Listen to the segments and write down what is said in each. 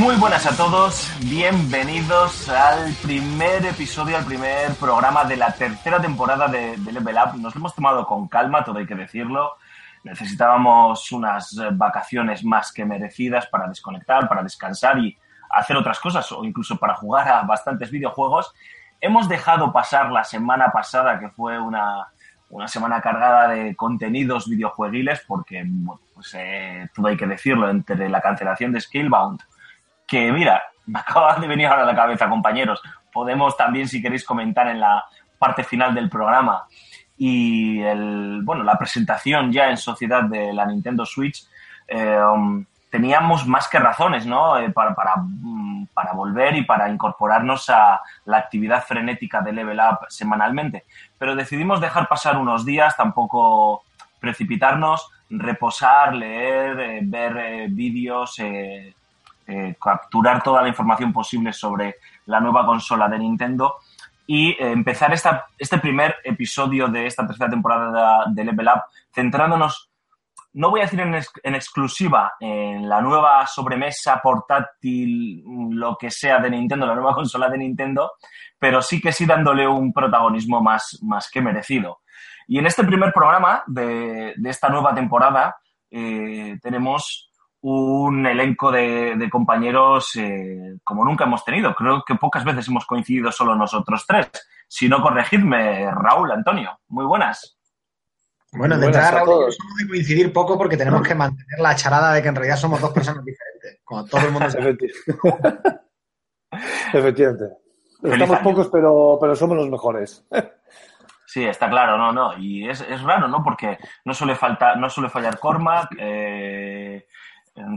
Muy buenas a todos, bienvenidos al primer episodio, al primer programa de la tercera temporada de, Level Up. Nos lo hemos tomado con calma, todo hay que decirlo. Necesitábamos unas vacaciones más que merecidas para desconectar, para descansar y hacer otras cosas o incluso para jugar a bastantes videojuegos. Hemos dejado pasar la semana pasada, que fue una, una semana cargada de contenidos videojueguiles, porque, pues eh, todo hay que decirlo, entre la cancelación de Skillbound, que mira, me acaba de venir ahora a la cabeza, compañeros. Podemos también, si queréis, comentar en la parte final del programa. Y el, bueno, la presentación ya en sociedad de la Nintendo Switch, eh, um, teníamos más que razones, ¿no? Eh, para, mm, para volver y para incorporarnos a la actividad frenética de Level Up semanalmente. Pero decidimos dejar pasar unos días, tampoco precipitarnos, reposar, leer, eh, ver vídeos, eh, capturar toda la información posible sobre la nueva consola de Nintendo y eh, empezar esta, este primer episodio de esta tercera temporada de, Level Up centrándonos, no voy a decir en, ex- en exclusiva en la nueva sobremesa portátil, lo que sea de Nintendo, la nueva consola de Nintendo, pero sí que sí dándole un protagonismo más, más que merecido. Y en este primer programa de, de esta nueva temporada eh, tenemos un elenco de, de compañeros eh, como nunca hemos tenido. Creo que pocas veces hemos coincidido solo nosotros tres. Si no, corregidme, Raúl, Antonio. Muy buenas. Bueno, de entrada, a Raúl, todos. somos de coincidir poco porque tenemos que mantener la charada de que en realidad somos dos personas diferentes. Cuando todo el mundo sabe. Efecti- Efectivamente. Estamos año. pocos, pero, pero somos los mejores. Sí, está claro, no, no. Y es, es raro, ¿no? Porque no suele, faltar, no suele fallar Cormac, eh,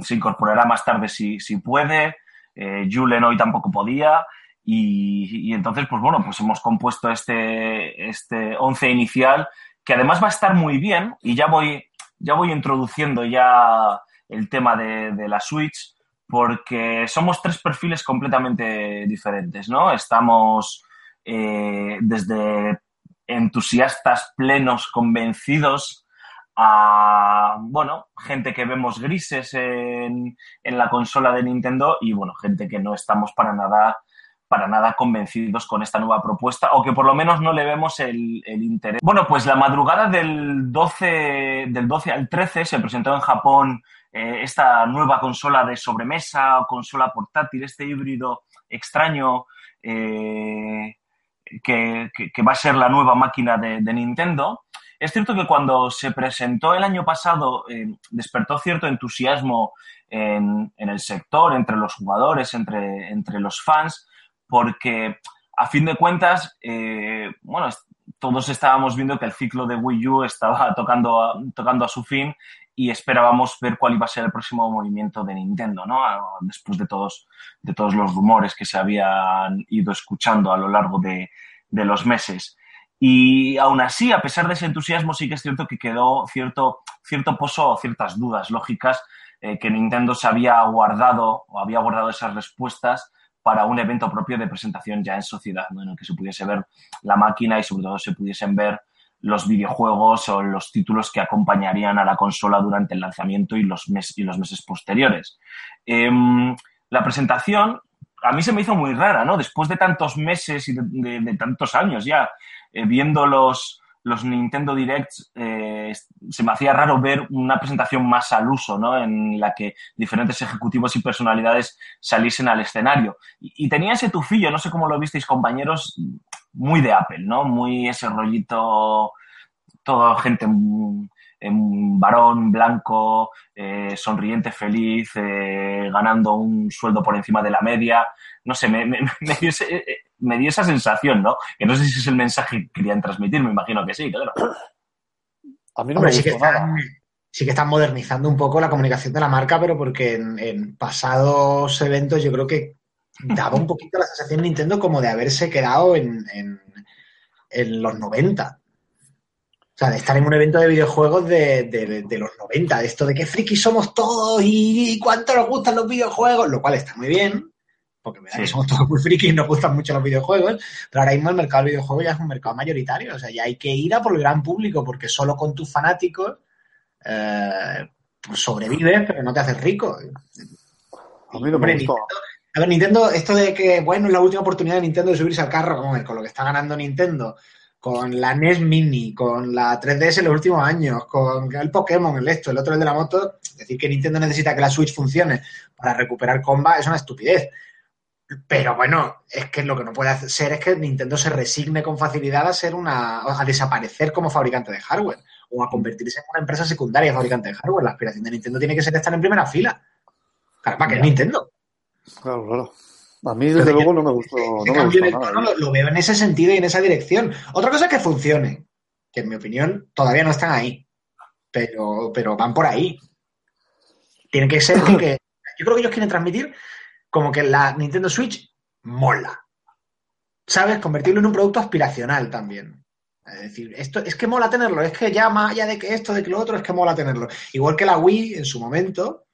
se incorporará más tarde si, si puede, eh, Julen hoy tampoco podía. Y, entonces, pues bueno, pues hemos compuesto este, este once inicial que además va a estar muy bien y ya voy, ya voy introduciendo ya el tema de, de la Switch porque somos tres perfiles completamente diferentes, ¿no? Estamos eh, desde entusiastas plenos, convencidos, a, bueno, gente que vemos grises en, en la consola de Nintendo y, bueno, gente que no estamos para nada para nada convencidos con esta nueva propuesta o que por lo menos no le vemos el, interés. Bueno, pues la madrugada del 12, del 12 al 13 se presentó en Japón eh, esta nueva consola de sobremesa o consola portátil, este híbrido extraño eh, que, que- va a ser la nueva máquina de Nintendo. Es cierto que cuando se presentó el año pasado eh, despertó cierto entusiasmo en, el sector, entre los jugadores, entre, los fans, porque a fin de cuentas, eh, bueno, todos estábamos viendo que el ciclo de Wii U estaba tocando a, su fin y esperábamos ver cuál iba a ser el próximo movimiento de Nintendo, ¿no? A- Después de todos, los rumores que se habían ido escuchando a lo largo de los meses. Y aún así, a pesar de ese entusiasmo, sí que es cierto que quedó cierto, cierto pozo o ciertas dudas lógicas eh, que Nintendo se había guardado o había guardado esas respuestas para un evento propio de presentación ya en sociedad, ¿no? en el que se pudiese ver la máquina y sobre todo se pudiesen ver los videojuegos o los títulos que acompañarían a la consola durante el lanzamiento y los, mes- y los meses posteriores. Em, la presentación a mí se me hizo muy rara, ¿no? Después de tantos meses y de, tantos años ya eh, viendo los, los Nintendo Directs, eh, se me hacía raro ver una presentación más al uso, ¿no? En la que diferentes ejecutivos y personalidades saliesen al escenario. Y, tenía ese tufillo, no sé cómo lo visteis, compañeros, muy de Apple, ¿no? Muy ese rollito, toda gente mm, un varón blanco, eh, sonriente, feliz, ganando un sueldo por encima de la media. No sé, me, me- me dio ese- me dio esa sensación, ¿no? Que no sé si es el mensaje que querían transmitir, me imagino que sí, claro. A mí no Hombre, me sí que, gustó nada. están, sí que están modernizando un poco la comunicación de la marca, pero porque en, en pasados eventos yo creo que daba un poquito la sensación Nintendo como de haberse quedado en, en- en los 90. O sea, de estar en un evento de videojuegos de, de- de los 90, de esto de que frikis somos todos y cuánto nos gustan los videojuegos, lo cual está muy bien, porque verdad Sí. que somos todos muy frikis y nos gustan mucho los videojuegos, pero ahora mismo el mercado del videojuego ya es un mercado mayoritario, o sea, ya hay que ir a por el gran público, porque solo con tus fanáticos eh, pues sobrevives, pero no te haces rico. A mí no Hombre, me gustó. Nintendo- a ver, Nintendo, esto de que, bueno, es la última oportunidad de Nintendo de subirse al carro, como con lo que está ganando Nintendo, con la NES Mini, con la 3DS en los últimos años, con el Pokémon, el esto, el otro, el de la moto, decir que Nintendo necesita que la Switch funcione para recuperar comba es una estupidez. Pero bueno, es que lo que no puede hacer- ser es que Nintendo se resigne con facilidad a ser una, a desaparecer como fabricante de hardware o a convertirse en una empresa secundaria fabricante de hardware. La aspiración de Nintendo tiene que ser estar en primera fila. Caramba, que es Nintendo. Claro, claro. A mí, desde luego, no me gustó, no me gustó nada. lo, lo veo en ese sentido y en esa dirección. Otra cosa es que funcione, que en mi opinión todavía no están ahí, pero, pero van por ahí. Tiene que ser que yo creo que ellos quieren transmitir como que la Nintendo Switch mola. ¿Sabes? Convertirlo en un producto aspiracional también. Es decir, esto es que mola tenerlo, es que ya más de que esto, de que lo otro, es que mola tenerlo. Igual que la Wii en su momento,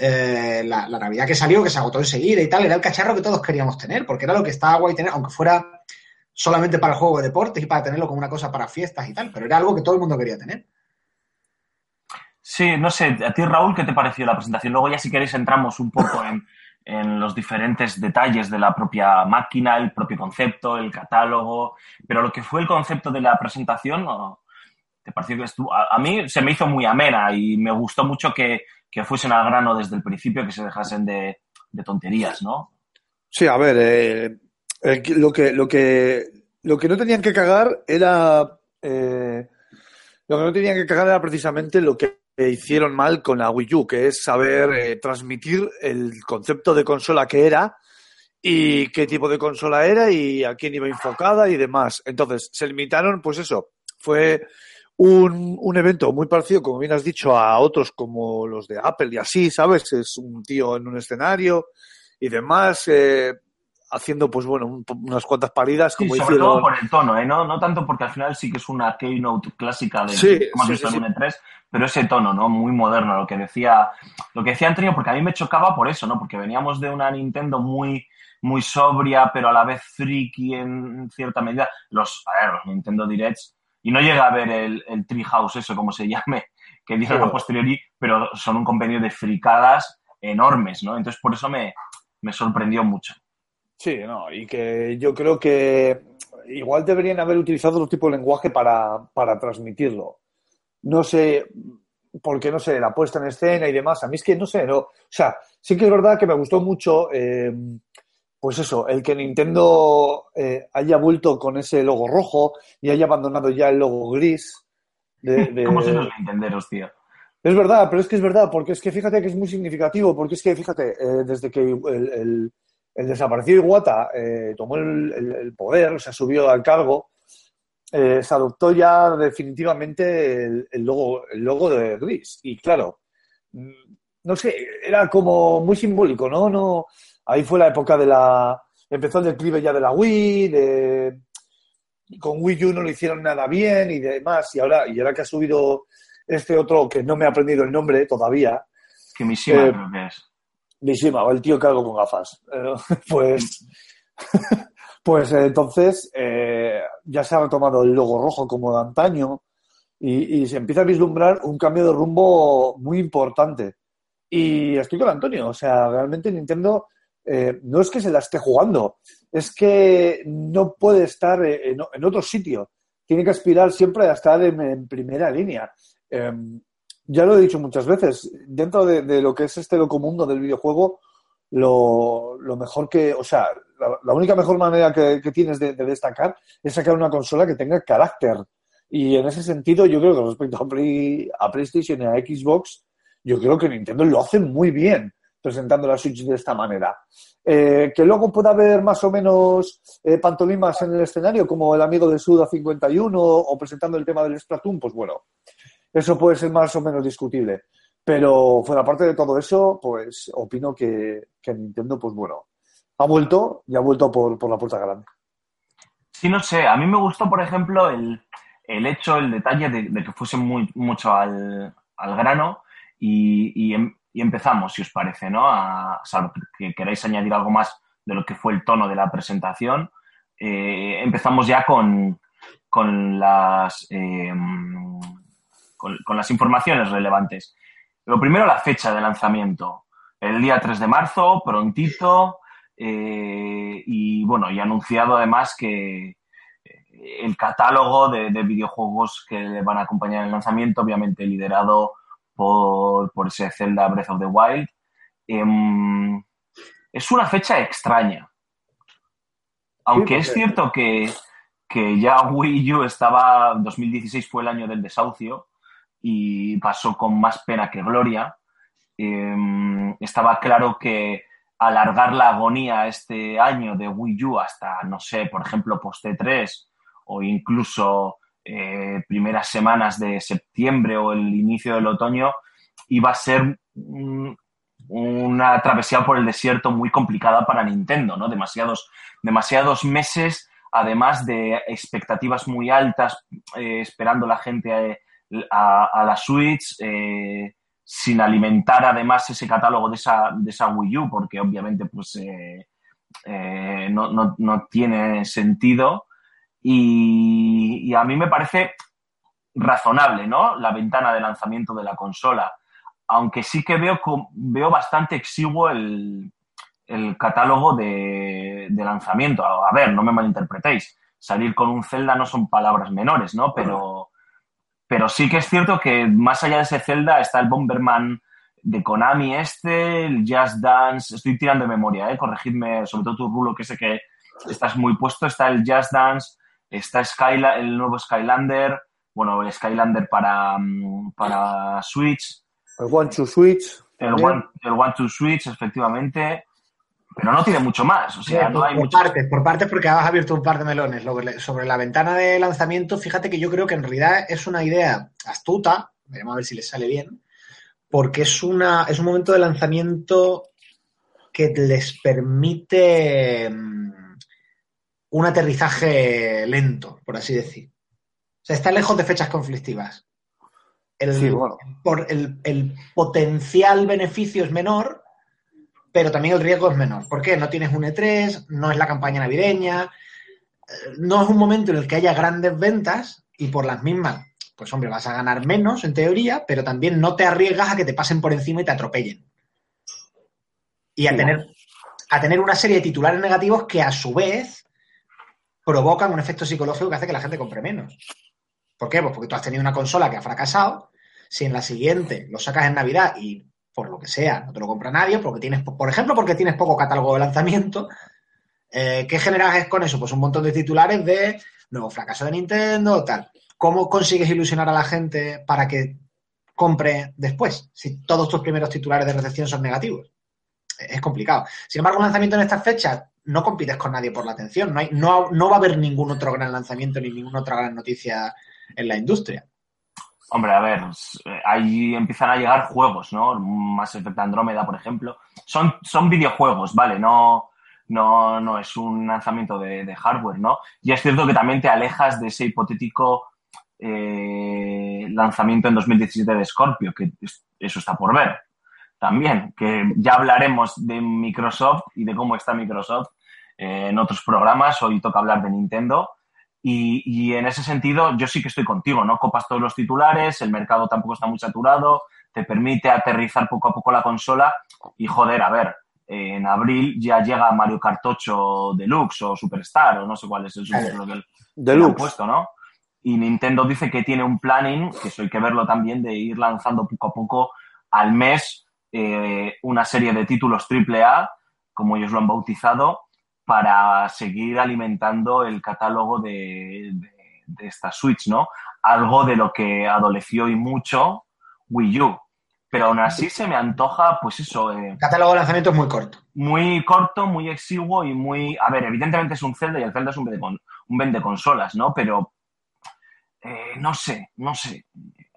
eh, la, la Navidad que salió, que se agotó enseguida y tal, era el cacharro que todos queríamos tener, porque era lo que estaba guay tener, aunque fuera solamente para el juego de deportes y para tenerlo como una cosa para fiestas y tal, pero era algo que todo el mundo quería tener. Sí, no sé, a ti Raúl, ¿qué te pareció la presentación? Luego ya si queréis entramos un poco en, en los diferentes detalles de la propia máquina, el propio concepto, el catálogo, pero lo que fue el concepto de la presentación. ¿te pareció que estuvo? A, a mí se me hizo muy amena y me gustó mucho que, que fuesen al grano desde el principio, que se dejasen de, de tonterías, ¿no? Sí, a ver, eh, lo, que, lo, que, lo que no tenían que cagar era. eh, lo que no tenían que cagar era precisamente lo que hicieron mal con la Wii U, que es saber eh, transmitir el concepto de consola que era y qué tipo de consola era y a quién iba enfocada y demás. Entonces, se limitaron, pues eso, fue un, un evento muy parecido, como bien has dicho, a otros como los de Apple y así, ¿sabes? Es un tío en un escenario y demás, eh, haciendo, pues bueno, un- unas cuantas paridas, Sí, como sobre todo por el tono, ¿eh? no, no tanto porque al final sí que es una keynote clásica de Sí, hemos sí, sí, en un E3, pero ese tono, ¿no? Muy moderno, lo que decía, lo que decía Antonio, porque a mí me chocaba por eso, ¿no? Porque veníamos de una Nintendo muy, muy sobria, pero a la vez friki en cierta medida. Los, a ver, los Nintendo Directs, y no llega a ver el, el Treehouse, eso como se llame, que Sí. a posteriori, pero son un compendio de fricadas enormes, ¿no? Entonces por eso me, me sorprendió mucho. Sí, no, y que yo creo que igual deberían haber utilizado otro tipo de lenguaje para, para transmitirlo. No sé, porque no sé, la puesta en escena y demás. A mí es que no sé, no. O sea, sí que es verdad que me gustó mucho, eh, pues eso, el que Nintendo eh, haya vuelto con ese logo rojo y haya abandonado ya el logo gris. De, de- ¿Cómo se los entenderos, tío? Es verdad, pero es que es verdad, porque es que fíjate que es muy significativo, porque es que fíjate, eh, desde que el, el- el desaparecido Iwata eh, tomó el, el- el poder, o sea, subió al cargo, eh, se adoptó ya definitivamente el, el logo, el logo de Gris. Y claro, mm, no sé, era como muy simbólico, ¿no? no Ahí fue la época de la... Empezó el declive ya de la Wii, de... Con Wii U no lo hicieron nada bien y demás, y ahora, y ahora que ha subido este otro que no me ha aprendido el nombre todavía, Que Mishima Eh, creo que es. Mishima, el tío que hago con gafas. Eh, pues, pues eh, entonces eh, ya se ha retomado el logo rojo como de antaño y, se empieza a vislumbrar un cambio de rumbo muy importante. Y estoy con Antonio, o sea, realmente Nintendo no es que se la esté jugando, es que no puede estar en, en otro sitio. Tiene que aspirar siempre a estar en, en primera línea. Ya lo he dicho muchas veces, dentro de, lo que es este loco mundo del videojuego, lo, mejor que, o sea, la, única mejor manera que, tienes de, de destacar es sacar una consola que tenga carácter Y en ese sentido, yo creo que respecto a, Play- a PlayStation y a Xbox, yo creo que Nintendo lo hace muy bien presentando la Switch de esta manera. Eh, que luego pueda haber más o menos eh, pantomimas en el escenario, como el amigo de Suda 51 o presentando el tema del Splatoon, pues bueno, eso puede ser más o menos discutible. Pero fuera parte de todo eso, pues opino que, que Nintendo, pues bueno, ha vuelto y ha vuelto por, por la puerta grande. Sí, no sé. A mí me gustó, por ejemplo, el, el hecho, el detalle de, que fuese muy, mucho al, al grano y, y em- empezamos, si os parece, ¿no? A, salvo que queráis añadir algo más de lo que fue el tono de la presentación. eh, empezamos ya con, con las, eh, con, con las informaciones relevantes. Lo primero, la fecha de lanzamiento. El día 3 de marzo, prontito. eh, y bueno, y anunciado además que eh, el catálogo de, de videojuegos que le van a acompañar el lanzamiento, obviamente liderado por, por ese Zelda Breath of the Wild. Em, es una fecha extraña. Aunque Sí, es cierto que, que ya Wii U estaba, 2016 fue el año del desahucio y pasó con más pena que gloria, em, estaba claro que alargar la agonía este año de Wii U hasta, no sé, por ejemplo, post 3 o incluso eh, primeras semanas de septiembre o el inicio del otoño, iba a ser un- una travesía por el desierto muy complicada para Nintendo, ¿no? Demasiados, demasiados meses, además de expectativas muy altas, eh, esperando la gente eh, a, la Switch, eh, sin alimentar además ese catálogo de esa, de esa Wii U, porque obviamente pues eh, eh, no, no- no tiene sentido. Y, a mí me parece razonable, ¿no? La ventana de lanzamiento de la consola. Aunque sí que veo, veo bastante exiguo el, el catálogo de, de lanzamiento. A, a ver, no me malinterpretéis. Salir con un Zelda no son palabras menores, ¿no? Pero, pero sí que es cierto que más allá de ese Zelda está el Bomberman de Konami este, el Just Dance, estoy tirando de memoria, ¿eh? corregidme, sobre todo tu Rulo, que sé que estás muy puesto, está el Just Dance, está Skyla- el nuevo Skylander, bueno, el Skylander para, mm, para Switch, El One to Switch. el. One, el One to Switch, efectivamente, pero no tiene mucho más, o sea, Sí, no por, hay por mucho... partes, por partes, porque has abierto un par de melones. Sobre, la ventana de lanzamiento, fíjate que yo creo que en realidad es una idea astuta, veremos a ver si les sale bien, porque es, una, es un momento de lanzamiento que les permite mm, un aterrizaje lento, por así decir. O sea, está lejos de fechas conflictivas. El, Sí, bueno. por el, el potencial beneficio es menor, pero también el riesgo es menor. ¿Por qué? No tienes un E3, no es la campaña navideña, eh, no es un momento en el que haya grandes ventas y por las mismas, pues hombre, vas a ganar menos en teoría, pero también no te arriesgas a que te pasen por encima y te atropellen. Y a tener, a tener una serie de titulares negativos que a su vez provocan un efecto psicológico que hace que la gente compre menos. ¿Por qué? Pues porque tú has tenido una consola que ha fracasado, si en la siguiente lo sacas en Navidad y por lo que sea no te lo compra nadie, porque tienes, por ejemplo, porque tienes poco catálogo de lanzamiento, eh, ¿qué generas con eso? Pues un montón de titulares de nuevo fracaso de Nintendo, tal. ¿Cómo consigues ilusionar a la gente para que compre después? Si todos tus primeros titulares de recepción son negativos. Es complicado. Sin embargo, un lanzamiento en estas fechas no compites con nadie por la atención. No, hay, no, no va a haber ningún otro gran lanzamiento ni ninguna otra gran noticia en la industria. Hombre, a ver, ahí empiezan a llegar juegos, ¿no? Mass Effect Andrómeda, por ejemplo. Son, son videojuegos, ¿vale? No, no, no es un lanzamiento de, hardware, ¿no? Y es cierto que también te alejas de ese hipotético eh, lanzamiento en 2017 de Scorpio, que es- eso está por ver. También, que ya hablaremos de Microsoft y de cómo está Microsoft eh, en otros programas. Hoy toca hablar de Nintendo. Y, y en ese sentido, yo sí que estoy contigo, ¿no? Copas todos los titulares, el mercado tampoco está muy saturado, te permite aterrizar poco a poco la consola y joder, a ver, en abril ya llega Mario Kart 8 Deluxe o Superstar o no sé cuál es el subtítulo que, le han Deluxe. puesto, ¿no? Y Nintendo dice que tiene un planning, que eso hay que verlo también, de ir lanzando poco a poco al mes eh, una serie de títulos AAA, como ellos lo han bautizado, para seguir alimentando el catálogo de, de- de esta Switch, ¿no? algo de lo que adoleció y mucho Wii U. Pero aún así se me antoja, pues eso, eh, El catálogo de lanzamiento es muy corto. muy corto, muy exiguo y muy... A ver, evidentemente es un Zelda y el Zelda es un vende, un vende consolas, ¿no? Pero eh, no sé, no sé.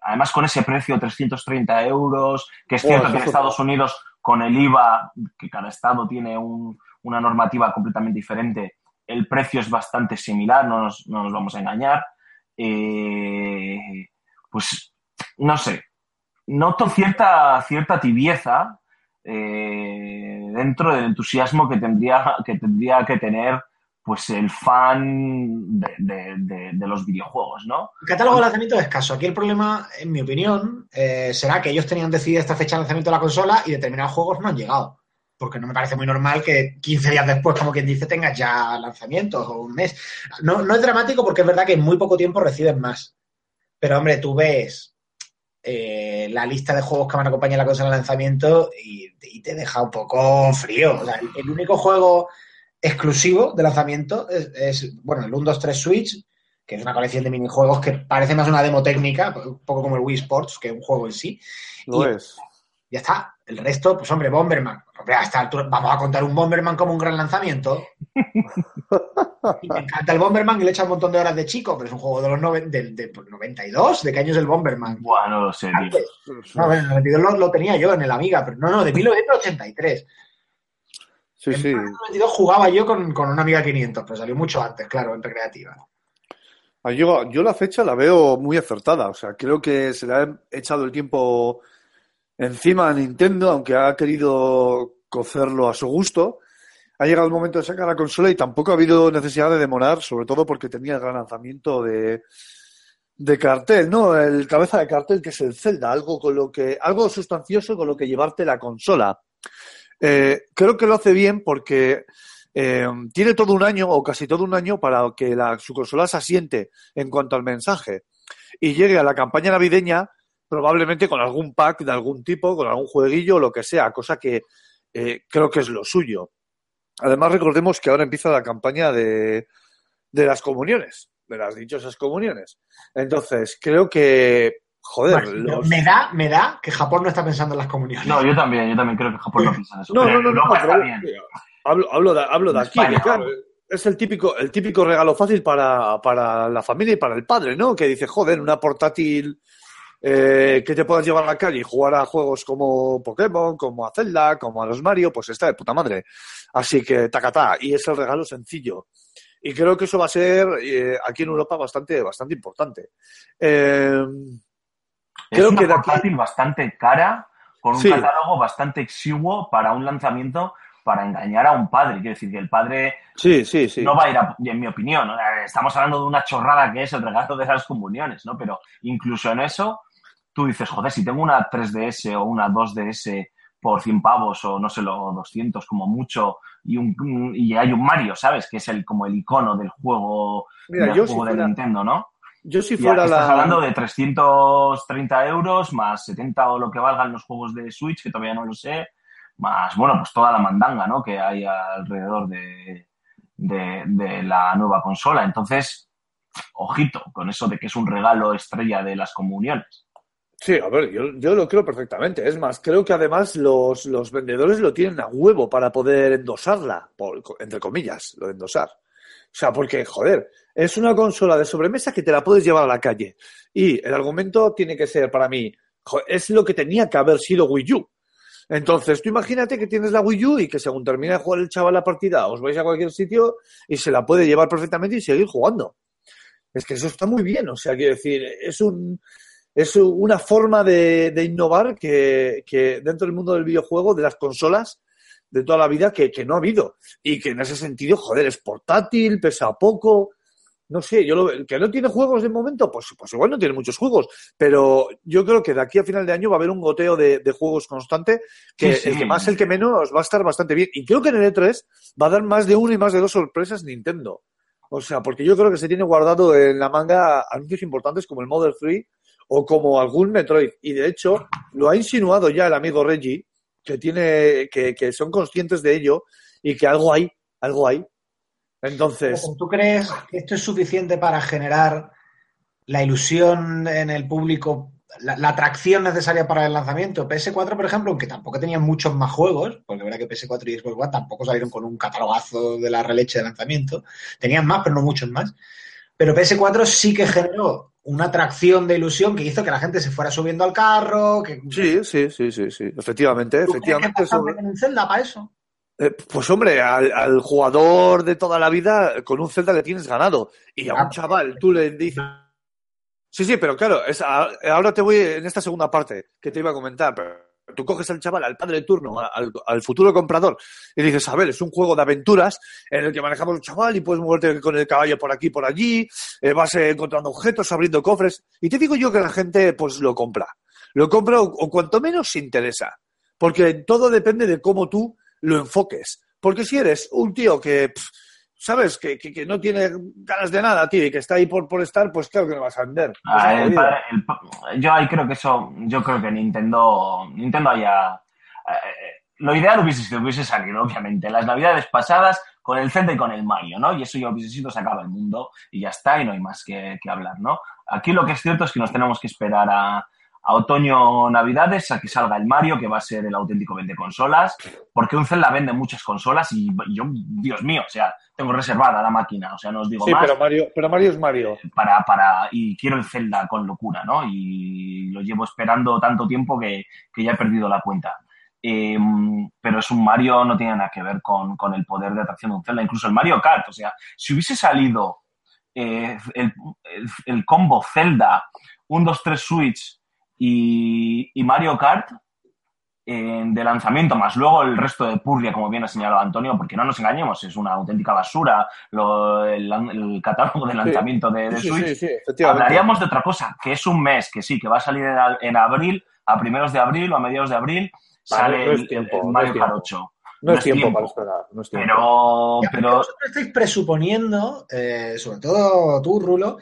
Además con ese precio, 330 euros, que es Buah, cierto que en es Estados Unidos con el IVA, que cada estado tiene un- una normativa completamente diferente, el precio es bastante similar, no nos, no nos vamos a engañar. Eh, pues no sé, noto cierta, cierta tibieza eh, dentro del entusiasmo que tendría que, tendría que tener pues el fan de, los videojuegos, ¿no? El catálogo de lanzamiento es escaso. Aquí el problema, en mi opinión, eh, será que ellos tenían decidida esta fecha de lanzamiento de la consola y determinados juegos no han llegado. Porque no me parece muy normal que 15 días después, como quien dice, tengas ya lanzamientos o un mes. No, no es dramático porque es verdad que en muy poco tiempo reciben más. Pero, hombre, tú ves eh, la lista de juegos que van a acompañar la consola de lanzamiento y, y te deja un poco frío. O sea, el, único juego exclusivo de lanzamiento es, es, bueno, el 1, 2, 3 Switch, que es una colección de minijuegos que parece más una demo técnica, un poco como el Wii Sports, que un juego en sí. Lo Y- es. Ya está. El resto, pues hombre, Bomberman. Hombre, a esta altura, vamos a contar un Bomberman como un gran lanzamiento. Me encanta el Bomberman y le echa un montón de horas de chico, pero es un juego de los noven- de, pues, 92. ¿De qué año es el Bomberman? Bueno, no lo sé. Antes. No, en el 92 lo, lo tenía yo en el Amiga, pero no, no, de 1983. Sí, en sí. 1992 jugaba yo con, con una Amiga 500, pero salió mucho antes, claro, en recreativa. Ah, Yo, yo la fecha la veo muy acertada. O sea, creo que se le ha echado el tiempo encima Nintendo, aunque ha querido cocerlo a su gusto. Ha llegado el momento de sacar la consola y tampoco ha habido necesidad de demorar, sobre todo porque tenía el gran lanzamiento de, de cartel, ¿no? El cabeza de cartel que es el Zelda, algo con lo que, algo sustancioso con lo que llevarte la consola. Eh, creo que lo hace bien porque eh, tiene todo un año o casi todo un año para que la, su consola se asiente en cuanto al mensaje y llegue a la campaña navideña probablemente con algún pack de algún tipo, con algún jueguillo o lo que sea, cosa que eh, creo que es lo suyo. Además, recordemos que ahora empieza la campaña de, de las comuniones, de las dichosas comuniones. Entonces, creo que, joder, los- me, da, me da que Japón no está pensando en las comuniones. No, yo también, yo también creo que Japón no piensa en eso. No, no, no, no, pero-. Hablo, hablo de, hablo de aquí, España, que claro, ¿no? es el típico, el típico regalo fácil para, para la familia y para el padre, ¿no? Que dice, joder, una portátil eh, que te puedas llevar a la calle y jugar a juegos como Pokémon, como a Zelda, como a los Mario, pues está de puta madre. Así que tacatá, y es el regalo sencillo. Y creo que eso va a ser eh, aquí en Europa bastante, bastante importante. Eh, Es Creo una que aquí- portátil bastante cara, con un Sí. catálogo bastante exiguo para un lanzamiento para engañar a un padre. Quiero decir que el padre sí, sí, sí. no va a ir a, en mi opinión, estamos hablando de una chorrada que es el regalo de las comuniones, ¿no? Pero incluso en eso, tú dices, joder, si tengo una 3DS o una 2DS por 100 pavos o no sé, lo 200 como mucho y, un, y hay un Mario, ¿sabes? Que es el como el icono del juego, Mira, del yo si juego de Nintendo, ¿no? yo si Ya, fuera estás la... hablando de 330 euros más 70 o lo que valgan los juegos de Switch, que todavía no lo sé, más, bueno, pues toda la mandanga, ¿no? Que hay alrededor de, de, de la nueva consola. Entonces, ojito con eso de que es un regalo estrella de las comuniones. Sí, a ver, yo, yo lo creo perfectamente. Es más, creo que además los, los vendedores lo tienen a huevo para poder endosarla, entre comillas, lo de endosar. O sea, porque, joder, es una consola de sobremesa que te la puedes llevar a la calle. Y el argumento tiene que ser, para mí, es lo que tenía que haber sido Wii U. Entonces, tú imagínate que tienes la Wii U y que según termina de jugar el chaval la partida, os vais a cualquier sitio y se la puede llevar perfectamente y seguir jugando. Es que eso está muy bien, o sea, quiero decir, es un, es una forma de, de innovar que, que dentro del mundo del videojuego, de las consolas de toda la vida, que, que no ha habido. Y que en ese sentido, joder, es portátil, pesa poco. No sé, yo lo, el que no tiene juegos de momento, pues, pues igual no tiene muchos juegos. Pero yo creo que de aquí a final de año va a haber un goteo de, de juegos constante, que Sí, sí. el que más, el que menos, va a estar bastante bien. Y creo que en el E3 va a dar más de una y más de dos sorpresas Nintendo. O sea, porque yo creo que se tiene guardado en la manga anuncios importantes como el Model 3 o como algún Metroid. Y de hecho, lo ha insinuado ya el amigo Reggie, que tiene, que, que son conscientes de ello y que algo hay, algo hay. Entonces, ¿Tú crees que esto es suficiente para generar la ilusión en el público, la, atracción necesaria para el lanzamiento. PS4, por ejemplo, aunque tampoco tenían muchos más juegos, porque la verdad que PS4 y Xbox One tampoco salieron con un catalogazo de la releche de lanzamiento, tenían más, pero no muchos más. Pero PS4 sí que generó una atracción de ilusión que hizo que la gente se fuera subiendo al carro. Que... Sí, sí, sí, sí, sí. Efectivamente, ¿Tú crees que efectivamente. pasa eso- en un Zelda para eso? Eh, pues hombre, al, al jugador de toda la vida con un Zelda le tienes ganado. Y a un chaval tú le dices... Sí, sí, pero claro, es, a- ahora te voy en esta segunda parte que te iba a comentar. Pero tú coges al chaval, al padre de turno, al, futuro comprador, y dices, a ver, es un juego de aventuras en el que manejamos un chaval y puedes moverte con el caballo por aquí, por allí, eh, vas eh, encontrando objetos, abriendo cofres. Y te digo yo que la gente pues lo compra. Lo compra o, cuanto menos se interesa. Porque todo depende de cómo tú lo enfoques. Porque si eres un tío que, ¿sabes? Que, que- que no tiene ganas de nada, tío, y que está ahí por, por estar, pues claro que no vas a vender. Ah, el padre- el yo ahí creo que eso, yo creo que Nintendo, Nintendo haya, eh, lo ideal hubiese sido, hubiese salido, obviamente, las navidades pasadas con el Zelda y con el Mario, ¿no? Y eso ya hubiese sido, se acaba el mundo y ya está, y no hay más que, que hablar, ¿no? Aquí lo que es cierto es que nos tenemos que esperar a, a otoño navidades a que salga el Mario, que va a ser el auténtico vende consolas, porque un Zelda vende muchas consolas y yo, Dios mío, o sea, tengo reservada la máquina, o sea, no os digo Sí, más pero Mario, pero Mario es Mario. para, para, y quiero el Zelda con locura, ¿no? Y lo llevo esperando tanto tiempo que, que ya he perdido la cuenta. Eh, pero es un Mario, no tiene nada que ver con, con el poder de atracción de un Zelda, incluso el Mario Kart, o sea, si hubiese salido eh, el, el- el combo Zelda, 1, 2, 3 Switch y, y Mario Kart, eh, de lanzamiento, más luego el resto de Purria, como bien ha señalado Antonio, porque no nos engañemos, es una auténtica basura lo- el, el catálogo de lanzamiento de, de Sí, Switch. sí. Hablaríamos de otra cosa, que es un mes, que sí, que va a salir en, abril, a primeros de abril o a mediados de abril, sale no el- tiempo, el, no es Mario tiempo. Kart 8. No es tiempo para esperar. No es tiempo. Pero, pero vosotros estáis presuponiendo, eh, sobre todo tú, Rulo,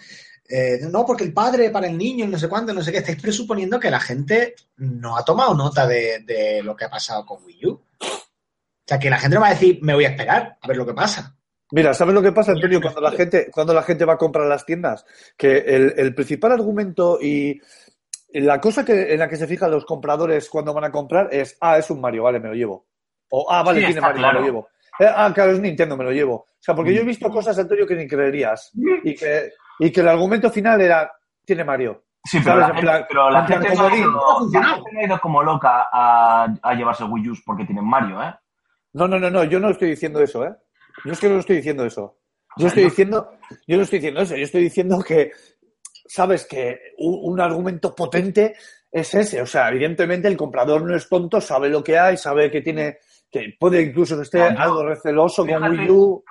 eh, no, porque el padre para el niño, no sé cuánto, no sé qué, estáis presuponiendo que la gente no ha tomado nota de, de lo que ha pasado con Wii U. O sea, que la gente no va a decir, me voy a esperar a ver lo que pasa. Mira, ¿sabes lo que pasa, Antonio, cuando la gente, cuando la gente va a comprar las tiendas? Que el, el principal argumento y la cosa que, en la que se fijan los compradores cuando van a comprar es, ah, es un Mario, vale, me lo llevo. O, ah, vale, Sí, tiene Mario, claro. me lo llevo. Eh, ah, claro, es Nintendo, me lo llevo. O sea, porque yo he visto cosas, Antonio, que ni creerías. Y que, y que el argumento final era, tiene Mario. Sí, pero la En gente, pero la gente no, ha ido, No ha la funcionado. gente no ha ido como loca a, a llevarse Wii U porque tienen Mario, ¿eh? No, no, no, no, yo no estoy diciendo eso, ¿eh? Yo es que no estoy diciendo eso. Yo estoy diciendo, yo no estoy diciendo eso, yo estoy diciendo que, sabes, que un, un argumento potente es ese. O sea, evidentemente el comprador no es tonto, sabe lo que hay, sabe que tiene, que puede incluso que esté No, algo receloso con Wii U.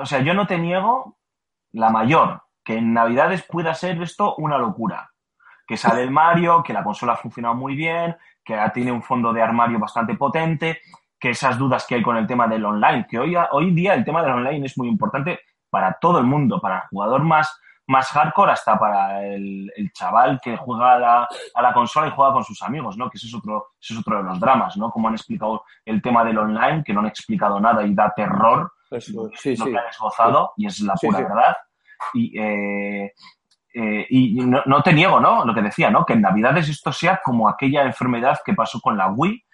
O sea, yo no te niego la mayor, que en Navidades pueda ser esto una locura. Que sale el Mario, que la consola ha funcionado muy bien, que tiene un fondo de armario bastante potente, que esas dudas que hay con el tema del online, que hoy, hoy día el tema del online es muy importante para todo el mundo, para el jugador más, más hardcore hasta para el, el chaval que juega a la, a la consola y juega con sus amigos, ¿no? Que ese es otro, ese es otro de los dramas, ¿no? Como han explicado el tema del online, que no han explicado nada y da terror Eso, sí, lo sí. que han esbozado y es la pura verdad. Y, eh, eh, y no, no te niego, ¿no? Lo que decía, ¿no? Que en Navidades esto sea como aquella enfermedad que pasó con la Wii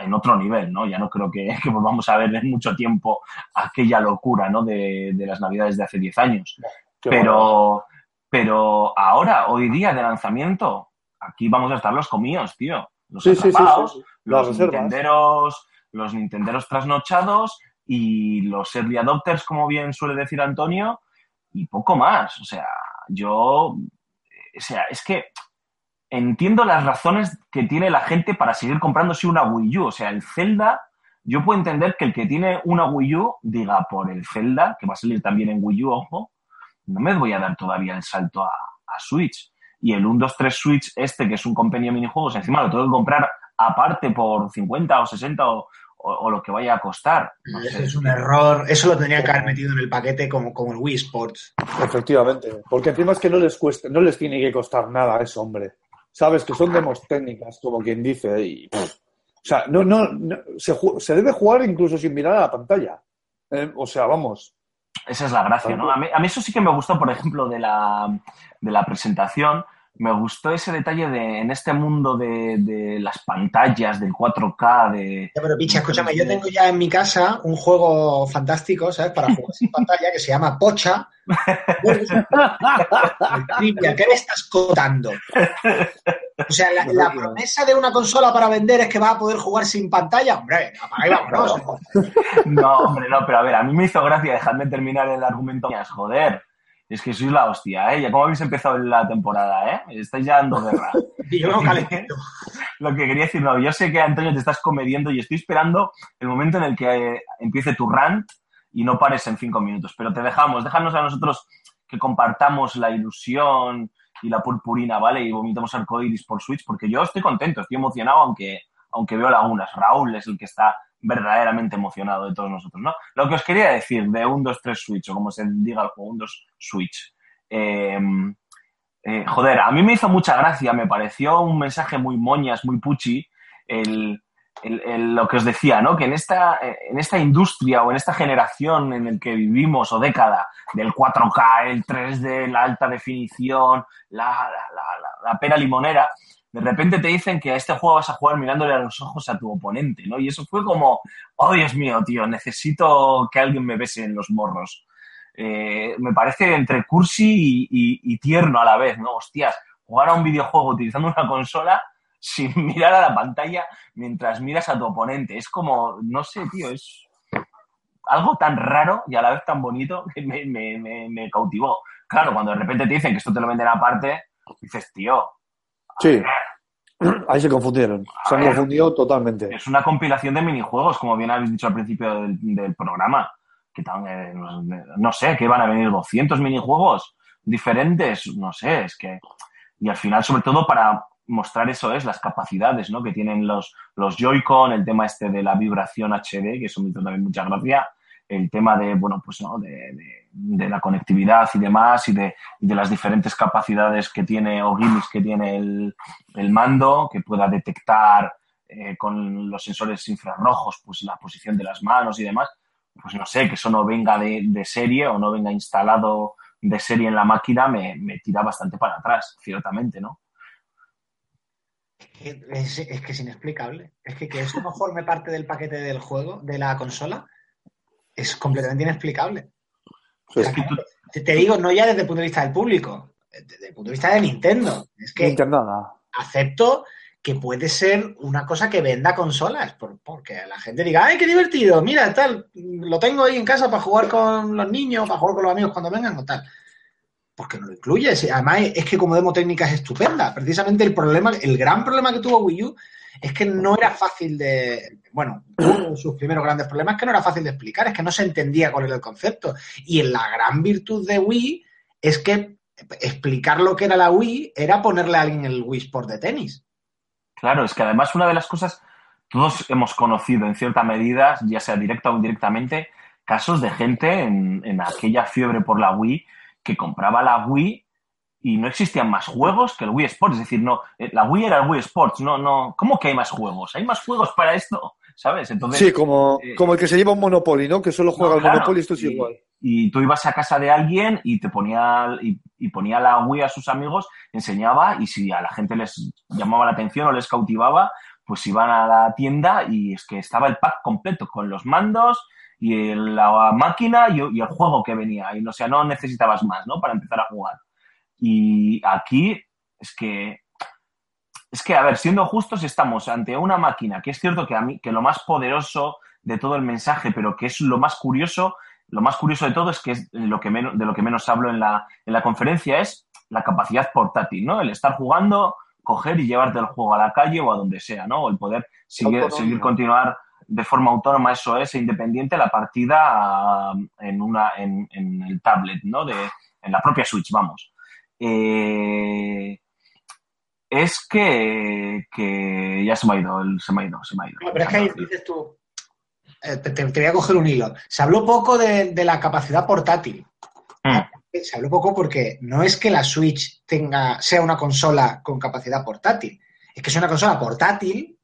en otro nivel, ¿no? Ya no creo que, que volvamos a ver en mucho tiempo aquella locura, ¿no? De, de las Navidades de hace 10 años. Qué bueno. Pero, pero ahora, hoy día de lanzamiento, aquí vamos a estar los comíos, tío. Los Sí, atrapados, los reservas. nintenderos, los nintenderos trasnochados y los early adopters, como bien suele decir Antonio, y poco más. O sea, yo, o sea, es que entiendo las razones que tiene la gente para seguir comprándose una Wii U. O sea, el Zelda, yo puedo entender que el que tiene una Wii U diga por el Zelda, que va a salir también en Wii U, ojo, no me voy a dar todavía el salto a, Switch. Y el 1, 2, 3 Switch este, que es un compendio de minijuegos, encima lo tengo que comprar aparte por 50 o 60 o, o- o lo que vaya a costar. No sé. es un error. Eso lo tenía que haber metido en el paquete como, como el Wii Sports. Efectivamente. Porque encima es que no les cuesta, no les tiene que costar nada eso, hombre. Sabes que son demos técnicas, como quien dice, y pff, o sea, no, no, no- se, se debe jugar incluso sin mirar a la pantalla. Eh, o sea, vamos. Esa es la gracia, ¿no? A mí, a mí eso sí que me gustó, por ejemplo, de la, de la presentación. Me gustó ese detalle de en este mundo de, de las pantallas, del 4K, de... Ya, pero picha, escúchame, yo tengo ya en mi casa un juego fantástico, ¿sabes? Para jugar sin pantalla que se llama Pocha. ¿Qué me estás contando? O sea, la, la promesa de una consola para vender es que vas a poder jugar sin pantalla. Hombre, apaga y vámonos. No, hombre, no, pero a ver, a mí me hizo gracia dejarme terminar el argumento. Joder, es que sois la hostia, ¿eh? Ya cómo habéis empezado la temporada, ¿eh? Estáis ya dando guerra. Y yo. Lo que quería decir, no, yo sé que Antonio te estás comediendo y estoy esperando el momento en el que eh, empiece tu rant y no pares en cinco minutos, pero te dejamos, déjanos a nosotros que compartamos la ilusión y la purpurina, ¿vale? Y vomitamos arcoiris por Switch, porque yo estoy contento, estoy emocionado, aunque, aunque veo lagunas. Raúl es el que está verdaderamente emocionado de todos nosotros, ¿no? Lo que os quería decir de un 2-3 Switch, o como se diga el juego, un 2 Switch. Eh, eh, joder, a mí me hizo mucha gracia, me pareció un mensaje muy moñas, muy puchi, el, el- lo que os decía, ¿no? Que en esta, en esta industria o en esta generación en el que vivimos o década del 4K, el 3D, la alta definición, la, la, la- la- pera limonera, de repente te dicen que a este juego vas a jugar mirándole a los ojos a tu oponente, ¿no? Y eso fue como, oh Dios mío, tío, necesito que alguien me bese en los morros. Eh, me parece entre cursi y, tierno a la vez, ¿no? Hostias, jugar a un videojuego utilizando una consola sin mirar a la pantalla mientras miras a tu oponente. Es como, no sé, tío, es algo tan raro y a la vez tan bonito que me, me- me- me cautivó. Claro, cuando de repente te dicen que esto te lo venden aparte, dices, tío, Sí. Ahí se confundieron. Se han confundido totalmente. es una compilación de minijuegos, como bien habéis dicho al principio del, del programa. Que tan, eh, no, no sé, que van a venir 200 minijuegos diferentes, no sé, es que... Y al final, sobre todo, para mostrar eso es las capacidades ¿no? que tienen los, los Joy-Con, el tema este de la vibración HD, que eso me hizo también mucha gracia, el tema de, bueno, pues, ¿no? de, de- de la conectividad y demás, y de, de las diferentes capacidades que tiene o gimmicks que tiene el, el mando, que pueda detectar eh, con los sensores infrarrojos, pues la posición de las manos y demás, pues no sé, que eso no venga de, de serie o no venga instalado de serie en la máquina, me, me tira bastante para atrás, ciertamente, ¿no? Es, es que es inexplicable. Es que que eso no forme parte del paquete del juego, de la consola, es completamente inexplicable. Sí. Es que tú- Te, digo, no ya desde el punto de vista del público, desde el punto de vista de Nintendo. Es que Nintendo acepto que puede ser una cosa que venda consolas, por- porque la gente diga, ¡ay, qué divertido! Mira, tal, lo tengo ahí en casa para jugar con los niños, para jugar con los amigos cuando vengan o tal. Porque no lo incluye. Además, es que como demo técnica es estupenda. Precisamente el problema, el gran problema que tuvo Wii U es que no era fácil de. Bueno, uno de sus primeros grandes problemas es que no era fácil de explicar, es que no se entendía cuál era el concepto. Y en la gran virtud de Wii es que explicar lo que era la Wii era ponerle a alguien el Wii Sport de tenis. Claro, es que además una de las cosas, todos hemos conocido en cierta medida, ya sea directa o indirectamente, casos de gente en, en aquella fiebre por la Wii que compraba la Wii y no existían más juegos que el Wii Sports. Es decir, no, eh, la Wii era el Wii Sports, no, no. ¿Cómo que hay más juegos? ¿Hay más juegos para esto? ¿Sabes? Entonces, Sí, como, eh, como el que se lleva un Monopoly, ¿no? Que solo juega No, al claro, Monopoly, esto es y- igual. Y tú ibas a casa de alguien y te ponía y, y ponía la Wii a sus amigos, enseñaba y si a la gente les llamaba la atención o les cautivaba, pues iban a la tienda y es que estaba el pack completo con los mandos y el- la máquina y, y el juego que venía. Y o sea, no necesitabas más, ¿no? Para empezar a jugar. Y aquí es que es que, a ver, siendo justos, estamos ante una máquina que es cierto que a mí, que lo más poderoso de todo el mensaje, pero que es lo más curioso, lo más curioso de todo es que es lo que menos, de lo que menos hablo en la, en la conferencia es la capacidad portátil, ¿no? El estar jugando, coger y llevarte el juego a la calle o a donde sea, ¿no? O el poder seguir, seguir continuar de forma autónoma, eso es, e independiente, la partida ah, en, una, en, en el tablet, ¿no? De, en la propia Switch, vamos. Eh, es que, que ya se me ha ido, el- se me ha ido, se me ha ido. No, pero es que ahí dices tú, eh, te, te- voy a coger un hilo. Se habló poco de, de la capacidad portátil. Mm. Se habló poco porque no es que la Switch tenga, sea una consola con capacidad portátil. Es que es una consola portátil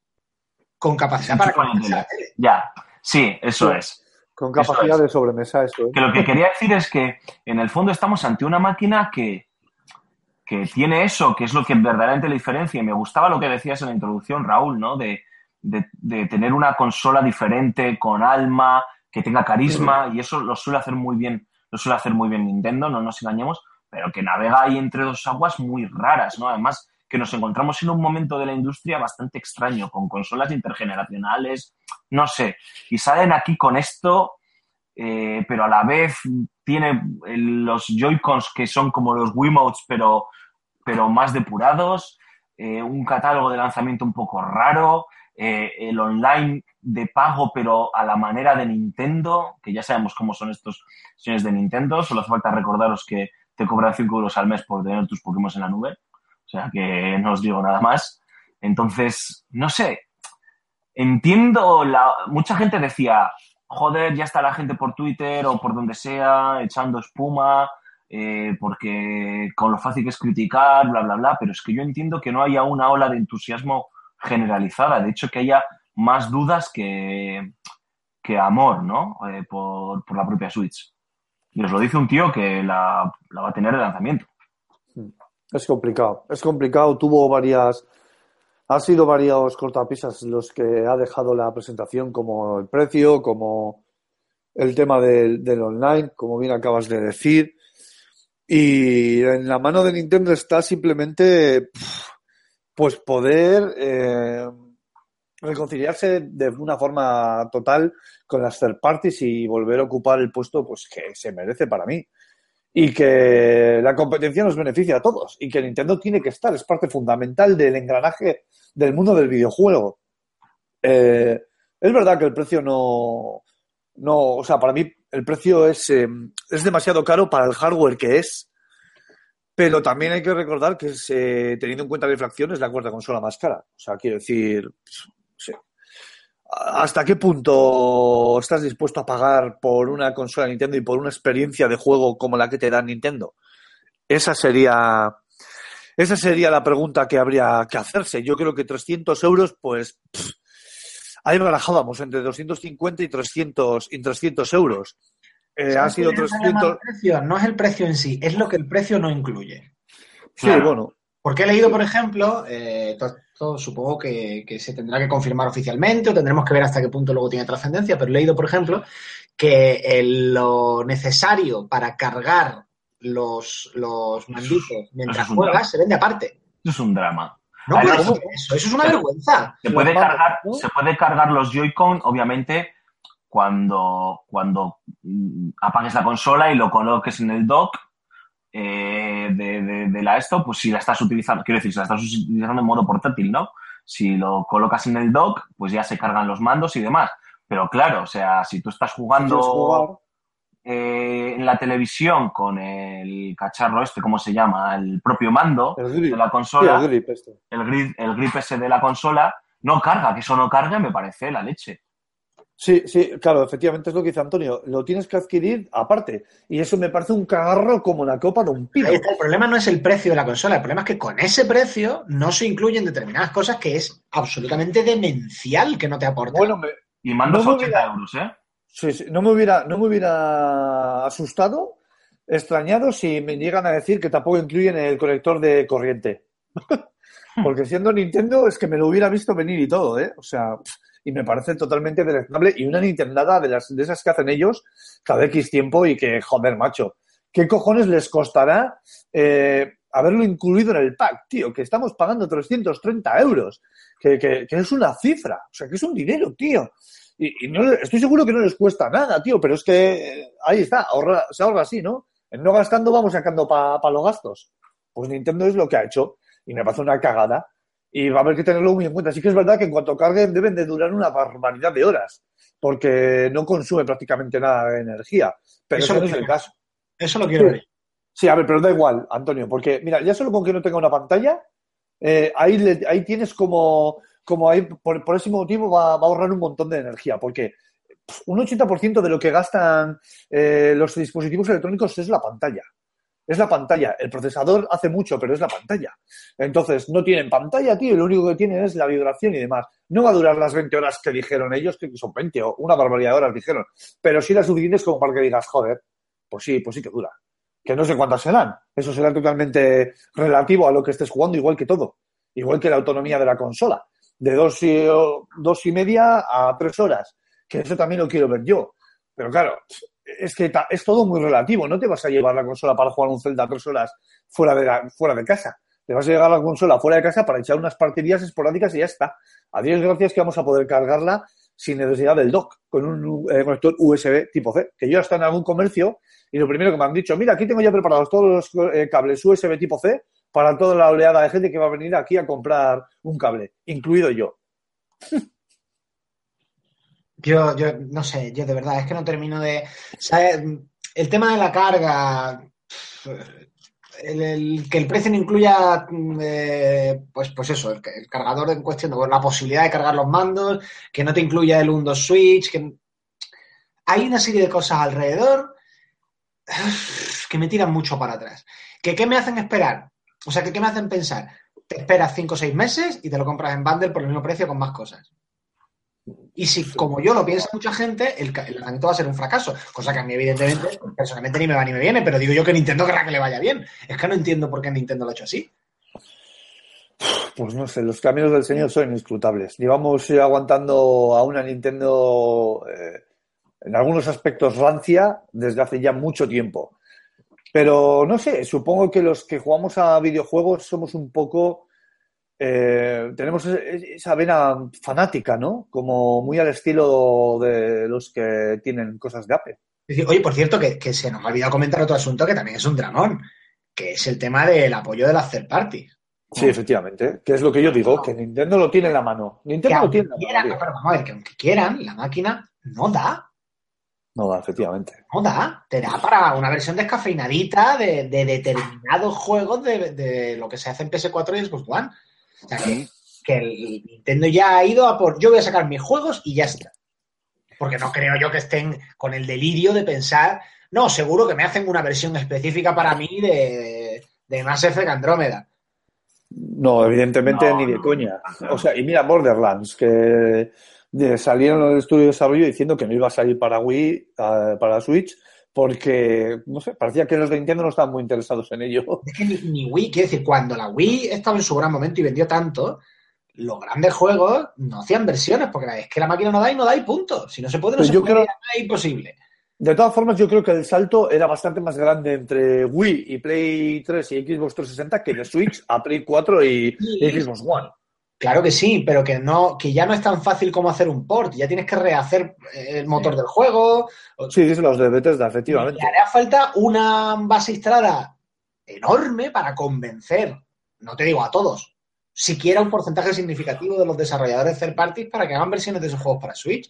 con capacidad para la tele. Ya, sí, eso Sí. es. Con Eso capacidad es. de sobremesa, eso. ¿eh? Que lo que quería decir es que en el fondo estamos ante una máquina que, que tiene eso, que es lo que verdaderamente le diferencia. Y me gustaba lo que decías en la introducción, Raúl, ¿no? De, de- de tener una consola diferente, con alma, que tenga carisma, y eso lo suele hacer muy bien, lo suele hacer muy bien Nintendo, no nos engañemos, pero que navega ahí entre dos aguas muy raras, ¿no? Además, que nos encontramos en un momento de la industria bastante extraño, con consolas intergeneracionales, no sé, y salen aquí con esto, eh, pero a la vez tiene el- los Joy-Cons que son como los Wiimotes, pero, pero más depurados, eh, un catálogo de lanzamiento un poco raro, eh, el online de pago, pero a la manera de Nintendo, que ya sabemos cómo son estos señores de Nintendo, solo hace falta recordaros que te cobran 5 euros al mes por tener tus Pokémon en la nube, o sea que no os digo nada más. Entonces, no sé, entiendo, la, mucha gente decía, joder, ya está la gente por Twitter o por donde sea echando espuma, eh, porque con lo fácil que es criticar, bla, bla, bla, pero es que yo entiendo que no haya una ola de entusiasmo generalizada, de hecho que haya más dudas que, que amor, ¿no? Eh, por, por la propia Switch. Y os lo dice un tío que la, la va a tener de lanzamiento. Es complicado, es complicado. Tuvo varias, ha sido varios cortapisas los que ha dejado la presentación, como el precio, como el tema del, online, como bien acabas de decir. Y en la mano de Nintendo está simplemente, pues poder eh, reconciliarse de una forma total con las third parties y volver a ocupar el puesto, pues que se merece para mí y que la competencia nos beneficia a todos y que Nintendo tiene que estar, es parte fundamental del engranaje del mundo del videojuego. Eh, es verdad que el precio no, no, o sea, para mí el precio es, eh, es demasiado caro para el hardware que es, pero también hay que recordar que es, eh, teniendo en cuenta la inflación es la cuarta consola más cara. O sea, quiero decir, sí. ¿Hasta qué punto estás dispuesto a pagar por una consola Nintendo y por una experiencia de juego como la que te da Nintendo? Esa sería, esa sería la pregunta que habría que hacerse. Yo creo que 300 euros, pues, pff, ahí barajábamos entre 250 y 300, y 300 euros. Eh, ha ¿Sabes sido qué es el problema 300. del precio? No es el precio en sí, es lo que el precio no incluye. Sí, Claro. bueno. Porque he leído, por ejemplo, eh, esto, supongo que, que se tendrá que confirmar oficialmente o tendremos que ver hasta qué punto luego tiene trascendencia, pero he leído, por ejemplo, que el- lo necesario para cargar los, los manditos mientras juegas drama. se vende aparte. Eso es un drama. No Además, puedes hacer eso, eso es una vergüenza. Se puede, cargar, ¿no? se puede cargar los Joy-Con, obviamente, cuando, cuando mm, apagues la consola y lo coloques en el dock eh, de, de- de la esto, pues si la estás utilizando, quiero decir, si la estás utilizando en modo portátil, ¿no? Si lo colocas en el dock, pues ya se cargan los mandos y demás. Pero claro, o sea, si tú estás jugando eh, en la televisión con el cacharro este, ¿cómo se llama? El propio mando El grip. de la Sí, consola el grip este. el grip, el grip ese de la consola no carga, que eso no cargue me parece la leche. Sí, sí, claro, efectivamente es lo que dice Antonio. Lo tienes que adquirir aparte. Y eso me parece un cagarro como la copa de un pino. Ahí está, el problema no es el precio de la consola, el problema es que con ese precio no se incluyen determinadas cosas que es absolutamente demencial que no te aporta. Bueno, me, Y mandos No me 80 hubiera- euros, ¿eh? sí, sí, no, me hubiera, no me hubiera asustado, extrañado si me llegan a decir que tampoco incluyen el conector de corriente. Porque siendo Nintendo es que me lo hubiera visto venir y todo, ¿eh? O sea, pff, y me parece totalmente deleznable y una Nintendada de, las, de esas que hacen ellos cada X tiempo y que, joder, macho, ¿qué cojones les costará eh, haberlo incluido en el pack, tío? Que estamos pagando 330 euros, que, que, es una cifra, o sea, que es un dinero, tío. Y, no, estoy seguro que no les cuesta nada, tío, pero es que eh, ahí está, ahorra- se ahorra así, ¿no? En no gastando vamos sacando para los gastos. Pues Nintendo es lo que ha hecho y me parece una cagada y va a haber que tenerlo muy en cuenta. Sí que es verdad que en cuanto carguen deben de durar una barbaridad de horas porque no consume prácticamente nada de energía, pero Eso eso no es el caso. Eso lo quiero ver. Sí, a ver, pero da igual, Antonio, porque mira, ya solo con que no tenga una pantalla, eh, ahí, le- ahí tienes como, como ahí, por, por ese motivo va, va a ahorrar un montón de energía, porque un 80% de lo que gastan eh, los dispositivos electrónicos es la pantalla. Es la pantalla. El procesador hace mucho, pero es la pantalla. Entonces, no tienen pantalla, tío, lo único que tienen es la vibración y demás. No va a durar las 20 horas que dijeron ellos, que son 20 o una barbaridad de horas, dijeron. Pero sí las suficientes como para que digas, joder, pues sí, pues sí que dura. Que no sé cuántas serán. Eso será totalmente relativo a lo que estés jugando, igual que todo. Igual que la autonomía de la consola. De dos y, dos y media a tres horas. Que eso también lo quiero ver yo. Pero claro, es que es todo muy relativo. No te vas a llevar la consola para jugar un Zelda tres horas fuera de, fuera de casa. Te vas a llevar la consola fuera de casa para echar unas partidillas esporádicas y ya está. A Dios gracias que vamos a poder cargarla sin necesidad del dock, con un eh, conector USB tipo C. Que yo hasta en algún comercio y lo primero que me han dicho, mira, aquí tengo ya preparados todos los eh, cables USB tipo C para toda la oleada de gente que va a venir aquí a comprar un cable, incluido yo. Yo, yo no sé, yo de verdad es que no termino de. ¿sabes? El tema de la carga, que el precio no incluya, mm, eh, pues, pues eso, el, el cargador en cuestión, la posibilidad de cargar los mandos, que no te incluya el 1-2 Switch, que hay una serie de cosas alrededor que me tiran mucho para atrás. ¿Que qué me hacen esperar? O sea, que qué me hacen pensar? Te esperas 5 o 6 meses y te lo compras en bundle por el mismo precio con más cosas. Y si, como yo lo piensa mucha gente, el, el lanzamiento va a ser un fracaso. Cosa que a mí, evidentemente, personalmente ni me va ni me viene, pero digo yo que Nintendo querrá que le vaya bien. Es que no entiendo por qué Nintendo lo ha hecho así. Pues no sé, los caminos del Señor son inescrutables. Llevamos eh, aguantando a una Nintendo eh, en algunos aspectos rancia desde hace ya mucho tiempo. Pero no sé, supongo que los que jugamos a videojuegos somos un poco. Eh, tenemos esa vena fanática, ¿no? Como muy al estilo de los que tienen cosas de Apple. Oye, por cierto, que, que se nos ha olvidado comentar otro asunto que también es un dramón, que es el tema del apoyo de las third parties. Sí, efectivamente. Que es lo que yo digo, que Nintendo lo tiene en la mano. Que Nintendo lo tiene en la mano. pero vamos a ver, que aunque quieran, la máquina no da. No, efectivamente. No da. Te da para una versión descafeinadita de, de determinados juegos de, de lo que se hace en PS4 y Xbox One. O sea, que, que el Nintendo ya ha ido a por yo voy a sacar mis juegos y ya está. Porque no creo yo que estén con el delirio de pensar, no, seguro que me hacen una versión específica para mí de, de Mass Effect Andrómeda. No, evidentemente No, ni de coña. O sea, y mira Borderlands, que salieron en el estudio de desarrollo diciendo que no iba a salir para Wii, eh, para Switch, porque, no sé, parecía que los de Nintendo no estaban muy interesados en ello. Es que ni, ni Wii, quiero decir, cuando la Wii estaba en su gran momento y vendió tanto, los grandes juegos no hacían versiones, porque es que la máquina no da y no da y punto. Si no se puede, no Pero se yo puede, creo- es imposible. De todas formas, yo creo que el salto era bastante más grande entre Wii y Play 3 y Xbox 360 que de Switch a Play 4 y, y Xbox One. Claro que sí, pero que no, que ya no es tan fácil como hacer un port, ya tienes que rehacer eh, el motor del juego. Sí, los de Bethesda, efectivamente. Le hará falta una base instalada enorme para convencer, no te digo a todos, siquiera un porcentaje significativo de los desarrolladores third parties para que hagan versiones de esos juegos para Switch.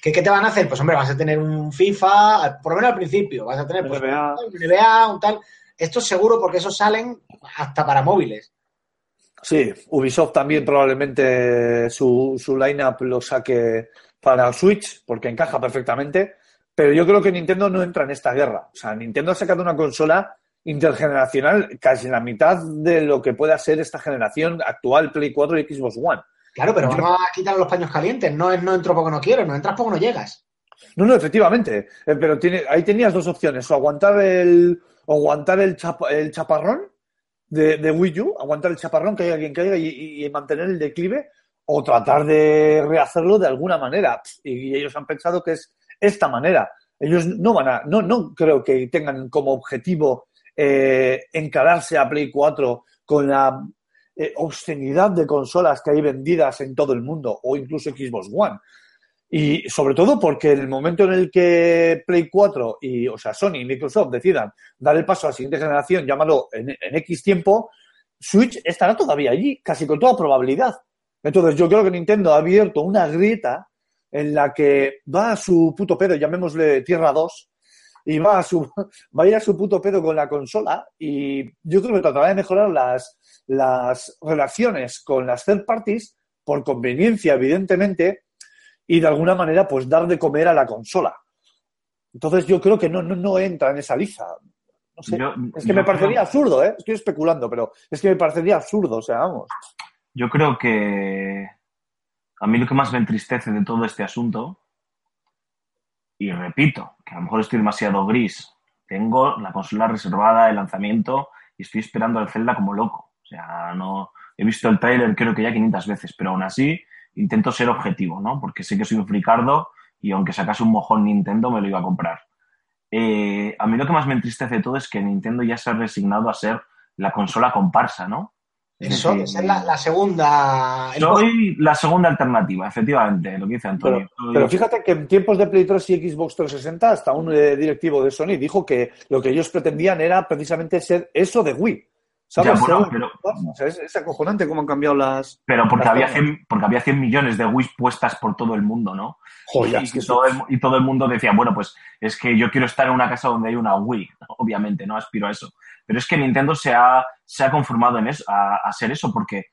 ¿Qué, qué te van a hacer? Pues hombre, vas a tener un FIFA, por lo menos al principio, vas a tener pues, NBA. un NBA, un tal. Esto es seguro porque esos salen hasta para móviles. Sí, Ubisoft también probablemente su, su line-up lo saque para Switch, porque encaja perfectamente. Pero yo creo que Nintendo no entra en esta guerra. O sea, Nintendo ha sacado una consola intergeneracional casi la mitad de lo que pueda ser esta generación actual Play 4 y Xbox One. Claro, pero vamos a quitar los paños calientes. No es no entro porque no quiero, no entras porque no llegas. No, no, efectivamente. Eh, pero tiene, ahí tenías dos opciones. O aguantar el, o aguantar el, chapa- el chaparrón de, Wii U, aguantar el chaparrón, que haya quien caiga y- y mantener el declive, o tratar de rehacerlo de alguna manera. Y, ellos han pensado que es esta manera. Ellos no van a, no, no creo que tengan como objetivo eh, encararse a Play 4 con la eh, obscenidad de consolas que hay vendidas en todo el mundo, o incluso Xbox One. Y sobre todo porque el momento en el que Play 4 y, o sea, Sony y Microsoft decidan dar el paso a la siguiente generación, llámalo en, en X tiempo, Switch estará todavía allí, casi con toda probabilidad. Entonces, yo creo que Nintendo ha abierto una grieta en la que va a su puto pedo, llamémosle Tierra 2, y va a su va a ir a su puto pedo con la consola y yo creo que tratará de mejorar las, las relaciones con las third parties por conveniencia, evidentemente, y de alguna manera pues dar de comer a la consola. Entonces yo creo que no, no, no entra en esa liza. No sé. Yo- es que me parecería creo- absurdo, ¿eh? Estoy especulando, pero es que me parecería absurdo, o sea, vamos. Yo creo que a mí lo que más me entristece de todo este asunto, y repito, que a lo mejor estoy demasiado gris, tengo la consola reservada de lanzamiento y estoy esperando al Zelda como loco. O sea, no he visto el tráiler creo que ya 500 veces, pero aún así intento ser objetivo, ¿no? Porque sé que soy un fricardo y aunque sacase un mojón Nintendo me lo iba a comprar. Eh, a mí lo que más me entristece de todo es que Nintendo ya se ha resignado a ser la consola comparsa, ¿no? Es Eso, es la, la segunda. el- soy la segunda alternativa, efectivamente, lo que dice Pero, Antonio. Soy- pero fíjate que en tiempos de Play 3 y Xbox 360, hasta un eh, directivo de Sony dijo que lo que ellos pretendían era precisamente ser eso de Wii. ¿Sabes? Ya, bueno, Ser- pero- o sea, es, es acojonante cómo han cambiado las. pero porque las había, formas. 100, porque había 100 millones de Wii puestas por todo el mundo, ¿no? Joder, y, es que y todo el, y todo el mundo decía, bueno, pues es que yo quiero estar en una casa donde hay una Wii. Obviamente, no aspiro a eso. Pero es que Nintendo se ha, se ha conformado en eso, a, a ser eso, porque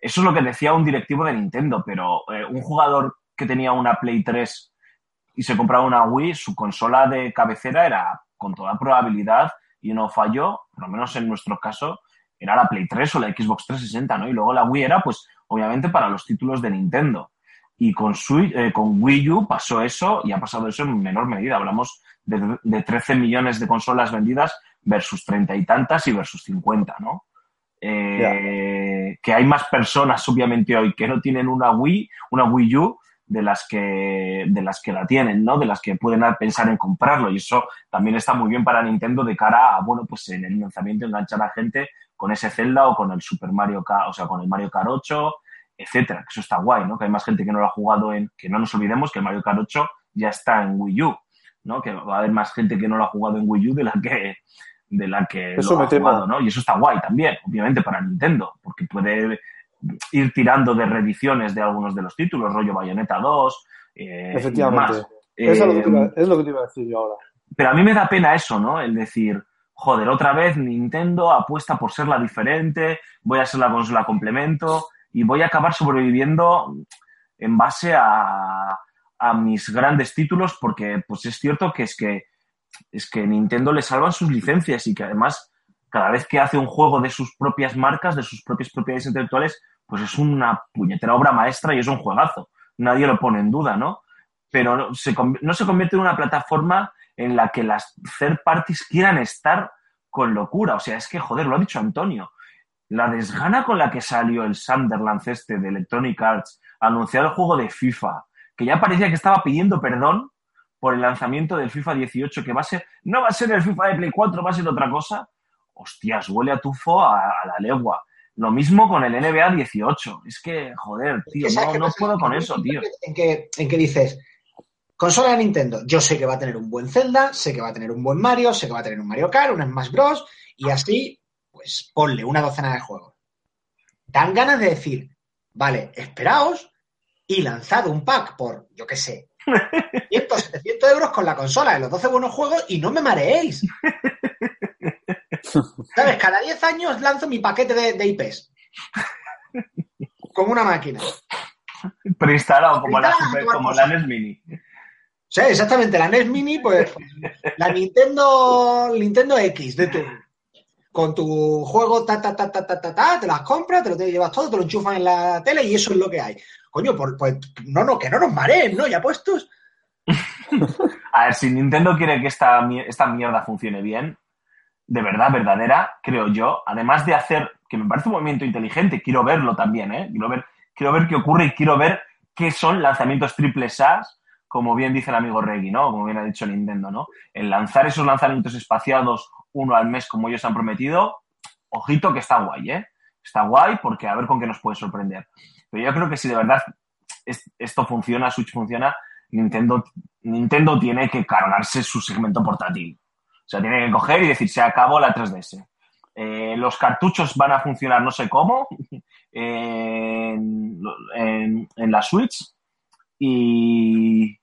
eso es lo que decía un directivo de Nintendo, pero eh, un jugador que tenía una Play 3 y se compraba una Wii, su consola de cabecera era con toda probabilidad y no falló, por lo menos en nuestro caso, era la Play 3 o la Xbox 360, ¿no? Y luego la Wii era, pues, obviamente para los títulos de Nintendo. Y con, Switch- eh, con Wii U pasó eso y ha pasado eso en menor medida. Hablamos de, de 13 millones de consolas vendidas versus 30 y tantas y versus 50, ¿no? Eh, Que hay más personas, obviamente, hoy que no tienen una Wii, una Wii U, de las que de las que la tienen, ¿no? De las que pueden pensar en comprarlo y eso también está muy bien para Nintendo de cara a bueno, pues en el lanzamiento enganchar a gente con ese Zelda o con el Super Mario Kart, o sea, con el Mario Kart 8, etcétera. Que eso está guay, ¿no? Que hay más gente que no lo ha jugado en que no nos olvidemos que el Mario Kart 8 ya está en Wii U, ¿no? Que va a haber más gente que no lo ha jugado en Wii U de la que de la que Eso lo me ha jugado, ¿no? Y eso está guay también, obviamente para Nintendo, porque puede ir tirando de reediciones de algunos de los títulos, rollo Bayonetta 2, eh, y Efectivamente. demás. Eso es, lo que te iba, Eh, es lo que te iba a decir yo ahora. pero a mí me da pena eso, ¿no? El decir, joder, otra vez Nintendo apuesta por ser la diferente, voy a ser la consola complemento y voy a acabar sobreviviendo en base a, a mis grandes títulos porque pues es cierto que es que es que Nintendo le salvan sus licencias y que además cada vez que hace un juego de sus propias marcas, de sus propias propiedades intelectuales, pues es una puñetera obra maestra y es un juegazo. Nadie lo pone en duda, ¿no? Pero no se, no se convierte en una plataforma en la que las third parties quieran estar con locura. O sea, es que, joder, lo ha dicho Antonio. La desgana con la que salió el Sunderland este de Electronic Arts a anunciar el juego de FIFA, que ya parecía que estaba pidiendo perdón por el lanzamiento del FIFA 18, que va a ser, no va a ser el FIFA de Play 4, va a ser otra cosa. Hostias, huele a tufo a, a la legua. Lo mismo con el NBA 18. Es que, joder, tío, ¿Sabes no, no puedo con eso, tío. En que, en que dices, consola de Nintendo, yo sé que va a tener un buen Zelda, sé que va a tener un buen Mario, sé que va a tener un Mario Kart, un Smash Bros. Y así, pues ponle una docena de juegos. Dan ganas de decir, vale, esperaos y lanzad un pack por, yo qué sé, 500, 700 euros con la consola de los 12 buenos juegos y no me mareéis. ¿Sabes? Cada 10 años lanzo mi paquete de, de IPs. Como una máquina. Preinstalado como la, Super- como la NES Mini. Sí, exactamente. La NES Mini, pues la Nintendo, Nintendo X de tu con tu juego ta ta ta ta ta ta ta, te las compras, te lo te llevas todo, te lo enchufas en la tele y eso es lo que hay. Coño, pues no, no, que no nos mareen, ¿no? Ya puestos. A ver, si Nintendo quiere que esta, esta mierda funcione bien, de verdad, verdadera, creo yo, además de hacer, que me parece un movimiento inteligente, quiero verlo también, ¿eh? Quiero ver, quiero ver qué ocurre y quiero ver qué son lanzamientos triple SAS, como bien dice el amigo Reggie, ¿no? Como bien ha dicho Nintendo, ¿no? El lanzar esos lanzamientos espaciados uno al mes como ellos han prometido, ojito que está guay, ¿eh? Está guay porque a ver con qué nos puede sorprender. Pero yo creo que si de verdad es- esto funciona, Switch funciona, Nintendo, Nintendo tiene que cargarse su segmento portátil. O sea, tiene que coger y decir, se acabó la 3DS. Eh, los cartuchos van a funcionar no sé cómo en, en- en la Switch y,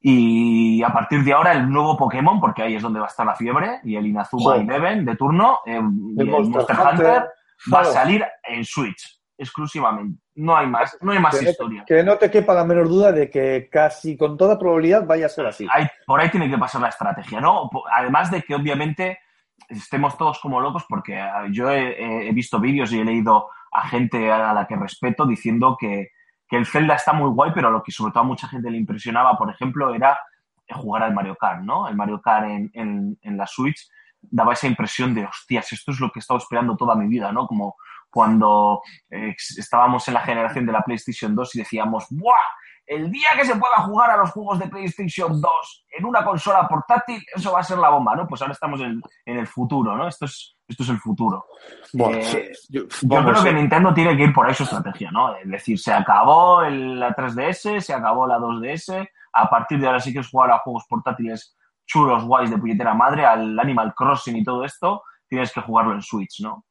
y a partir de ahora el nuevo Pokémon, porque ahí es donde va a estar la fiebre, y el Inazuma Sí. Eleven de turno, eh, y el Monster Monster, Hunter, Hunter, va a salir en Switch exclusivamente. No hay más, no hay más Que historia. que no te quepa la menor duda de que casi con toda probabilidad vaya a ser así. Hay- por ahí tiene que pasar la estrategia, ¿no? Además de que obviamente estemos todos como locos porque ah, yo he visto vídeos y he leído a gente a la que respeto diciendo que, que el Zelda está muy guay, pero lo que sobre todo a mucha gente le impresionaba, por ejemplo, era jugar al Mario Kart, ¿no? El Mario Kart en, en- en la Switch daba esa impresión de, hostias, esto es lo que he estado esperando toda mi vida, ¿no? Como cuando eh, estábamos en la generación de la PlayStation 2 y decíamos, ¡buah! El día que se pueda jugar a los juegos de PlayStation 2 en una consola portátil, eso va a ser la bomba, ¿no? Pues ahora estamos en, en el futuro, ¿no? Esto es, esto es el futuro. Bueno, Eh, yo- creo que Nintendo tiene que ir por ahí su estrategia, ¿no? Es decir, se acabó el- la 3DS, se acabó la 2DS, a partir de ahora sí que es jugar a juegos portátiles chulos, guays, de puñetera madre, al Animal Crossing y todo esto, tienes que jugarlo en Switch, ¿no?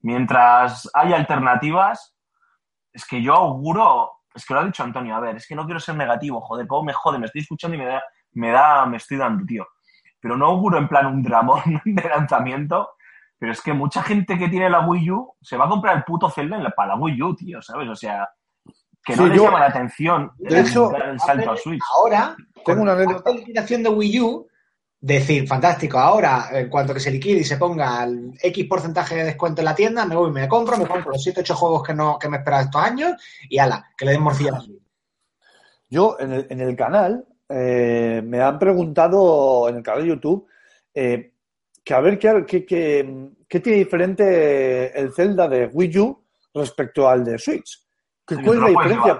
Mientras hay alternativas, es que yo auguro, es que lo ha dicho Antonio, a ver, es que no quiero ser negativo, joder, cómo me jode, me estoy escuchando y me da, me da, me estoy dando, tío. Pero no auguro en plan un dramón de lanzamiento, pero es que mucha gente que tiene la Wii U se va a comprar el puto Zelda en la, para la Wii U, tío, ¿sabes? O sea, que no Sí, les yo- llama la atención de el hecho, dar el salto a Switch. Ahora, Tengo una anécdota. la liquidación de Wii U, decir, fantástico, ahora, en cuanto que se liquide y se ponga el X porcentaje de descuento en la tienda, me voy, me compro, me compro los 7, 8 juegos que, no, que me esperaba estos años y ala, que le den morcilla a la Switch. Yo en el, en el canal eh, me han preguntado en el canal de YouTube eh, que a ver qué, qué, qué- qué tiene diferente el Zelda de Wii U respecto al de Switch. ¿Qué- Sí, ¿Cuál es la diferencia?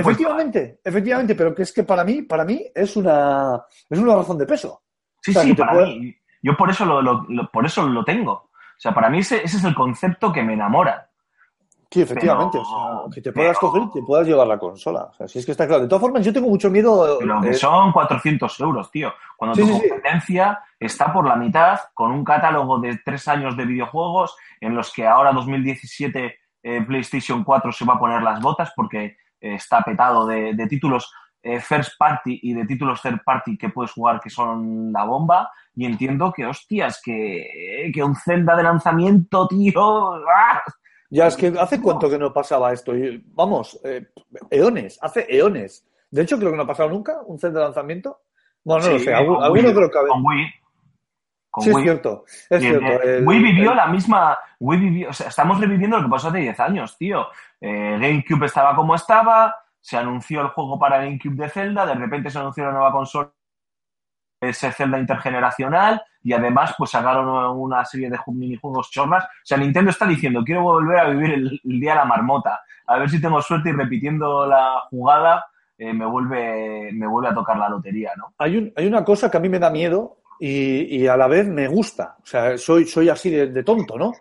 Efectivamente, efectivamente, pero que es que para mí, para mí es una, es una razón de peso. Sí, sí, para mí. Yo por eso lo, lo- lo- por eso lo tengo. O sea, para mí ese, ese es el concepto que me enamora. Sí, efectivamente. Pero- o sea, que te puedas pero- coger y te puedas llevar la consola. O sea, si es que está claro. De todas formas, yo tengo mucho miedo. Pero que eh, son 400 euros, tío. Cuando Sí, tu sí, sí. competencia está por la mitad, con un catálogo de tres años de videojuegos, en los que ahora 2017 eh, PlayStation 4 se va a poner las botas porque eh, está petado de, de títulos eh, first party y de títulos third party que puedes jugar que son la bomba. Y entiendo que, hostias, que, que un Zelda de lanzamiento, tío. ¡ah! Ya es que hace cuánto que no pasaba esto. Vamos, eh, eones, hace eones. De hecho, creo que no ha pasado nunca un set de lanzamiento. Bueno, no lo sé. Alguno creo que Con Wii. Con Sí, es cierto. Es cierto. el- Wii vivió el- la misma. Wii vivió, o sea, estamos reviviendo lo que pasó hace 10 años, tío. Eh, GameCube estaba como estaba, se anunció el juego para GameCube de Zelda, de repente se anunció la nueva consola, ese Zelda intergeneracional, y además, pues sacaron una serie de ju- minijuegos chorras. O sea, Nintendo está diciendo: Quiero volver a vivir el, el día de la marmota, a ver si tengo suerte y repitiendo la jugada. eh, me vuelve me vuelve a tocar la lotería, ¿no? hay, un- hay una cosa que a mí me da miedo y, y a la vez me gusta. O sea, soy, soy así de, de tonto, ¿no?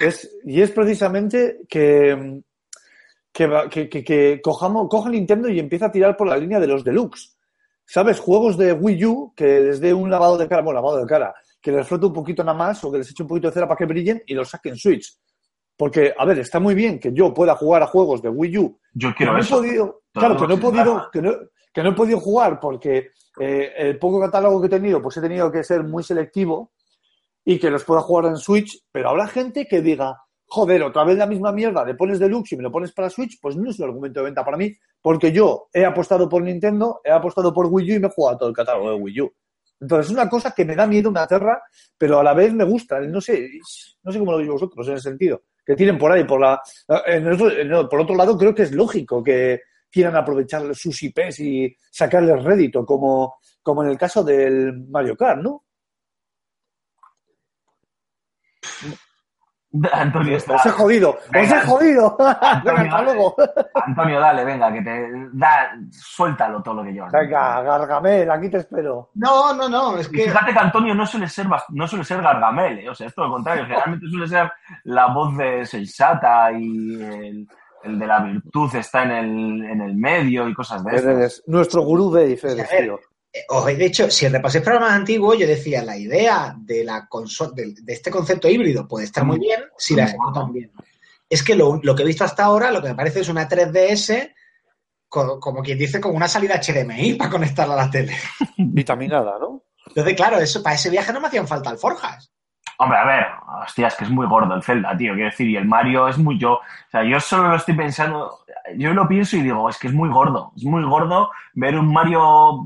Es, y es precisamente que, que, que, que- que cojamos, coja Nintendo y empieza a tirar por la línea de los deluxe. ¿Sabes? Juegos de Wii U que les dé un lavado de cara, bueno, lavado de cara, que les frote un poquito nada más o que les eche un poquito de cera para que brillen y los saquen Switch. Porque, a ver, está muy bien que yo pueda jugar a juegos de Wii U Yo quiero no he podido, claro, que no he podido, que no, que no he podido jugar porque eh, el poco catálogo que he tenido, pues he tenido que ser muy selectivo y que los pueda jugar en Switch, pero habrá gente que diga, joder, otra vez la misma mierda, le pones deluxe y me lo pones para Switch, pues no es un argumento de venta para mí, porque yo he apostado por Nintendo, he apostado por Wii U y me he jugado todo el catálogo de Wii U. Entonces es una cosa que me da miedo una terra, pero a la vez me gusta. No sé, no sé cómo lo veis vosotros en ese sentido. Que tienen por ahí, por la. por otro lado, creo que es lógico que quieran aprovechar sus IPs y sacarles rédito, como, como en el caso del Mario Kart, ¿no? Antonio está. Os he jodido, os he jodido. Venga, Antonio, hasta luego. Antonio, dale, venga, que te da, suéltalo todo lo que yo. Venga, Gargamel, aquí te espero. No, no, no, es Y que fíjate que Antonio no suele ser no suele ser Gargamel, ¿eh? o sea, es todo lo contrario, generalmente suele ser la voz de sensata y el, el de la virtud está en el, en el medio y cosas de eso. Nuestro gurú de eres, tío. Os- de hecho, si repasáis programas antiguos, yo decía, la idea de la de, de este concepto híbrido puede estar muy bien si la ejecutan bien. Es que lo, lo que he visto hasta ahora, lo que me parece es una 3DS, co- como quien dice, con una salida HDMI para conectarla a la tele. Vitaminada, ¿no? Entonces, claro, eso, para ese viaje no me hacían falta alforjas. Hombre, a ver, hostia, es que es muy gordo el Zelda, tío, quiero decir, y el Mario es muy yo. O sea, yo solo lo estoy pensando, yo lo pienso y digo, es que es muy gordo, es muy gordo ver un Mario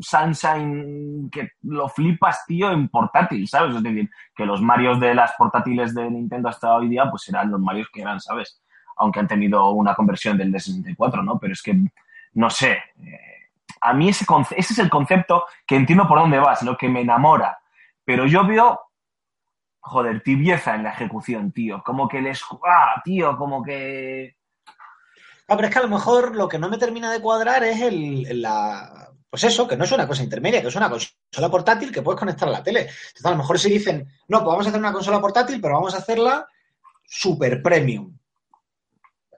Sunshine que lo flipas, tío, en portátil, ¿sabes? Es decir, que los Marios de las portátiles de Nintendo hasta hoy día, pues eran los Marios que eran, ¿sabes? Aunque han tenido una conversión del de 64, ¿no? Pero es que, no sé, eh, a mí ese, ese es el concepto que entiendo por dónde vas, lo que me enamora. Pero yo veo joder, tibieza en la ejecución, tío. Como que les... ¡Ah, tío! Como que... Ah, pero es que a lo mejor lo que no me termina de cuadrar es el, la. Pues eso, que no es una cosa intermedia, que es una consola portátil que puedes conectar a la tele. Entonces, a lo mejor si dicen, no, pues vamos a hacer una consola portátil, pero vamos a hacerla super premium.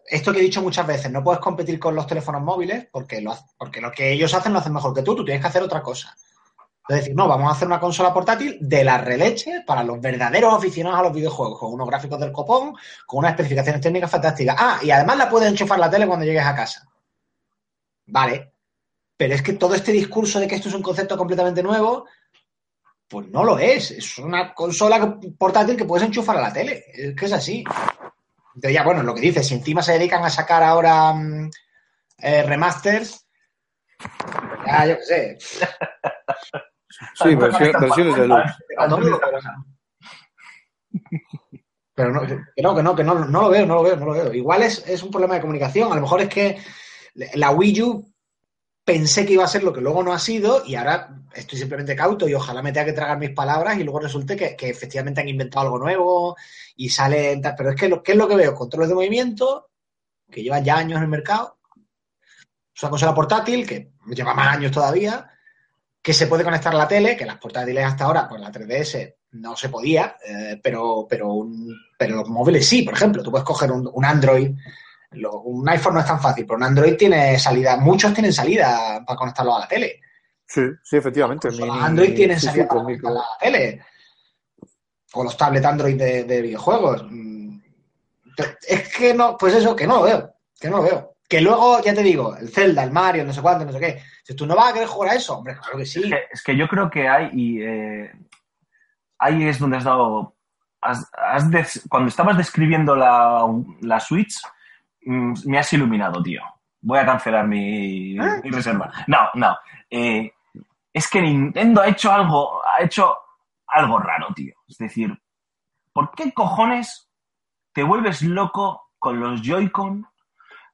Esto que he dicho muchas veces, no puedes competir con los teléfonos móviles porque lo, porque lo que ellos hacen lo hacen mejor que tú, tú tienes que hacer otra cosa. Es decir, no, vamos a hacer una consola portátil de la releche para los verdaderos aficionados a los videojuegos, con unos gráficos del copón, con unas especificaciones técnicas fantásticas. Ah, y además la puedes enchufar la tele cuando llegues a casa. Vale. Pero es que todo este discurso de que esto es un concepto completamente nuevo, pues no lo es. Es una consola portátil que puedes enchufar a la tele. Es que es así. Entonces, ya, bueno, lo que dices, si encima se dedican a sacar ahora mm, eh, remasters, ya, yo qué sé. Sí, versión- versiones de luz. A. Pero no, que no, que no, que no, no lo veo, no lo veo, no lo veo. Igual es, es un problema de comunicación. A lo mejor es que la Wii U pensé que iba a ser lo que luego no ha sido y ahora estoy simplemente cauto y ojalá me tenga que tragar mis palabras y luego resulte que, que efectivamente han inventado algo nuevo y sale... Pero es que, lo, ¿qué es lo que veo? Controles de movimiento que llevan ya años en el mercado. Es una consola portátil que lleva más años todavía que se puede conectar a la tele, que las portátiles hasta ahora, pues la 3DS no se podía, eh, pero, pero, un- pero los móviles sí, por ejemplo, tú puedes coger un, un Android, lo- un iPhone no es tan fácil, pero un Android tiene salida, muchos tienen salida para conectarlo a la tele. Sí, sí, efectivamente. Los Mi- mi- Android tienen sí, salida sí, para conectarlo a la tele. O los tablets Android de, de videojuegos. Mm, Es que no, pues eso, que no lo veo, que no lo veo. Que luego, ya te digo, el Zelda, el Mario, no sé cuánto, no sé qué. Si tú no vas a querer jugar a eso, hombre, claro que sí. Es que, es que yo creo que hay... Y, eh, ahí es donde has dado... has- has des- cuando estabas describiendo la, la Switch, mm, me has iluminado, tío. Voy a cancelar mi, ¿Eh? mi reserva. No, no. Eh, es que Nintendo ha hecho algo, ha hecho algo raro, tío. Es decir, ¿por qué cojones te vuelves loco con los Joy-Con?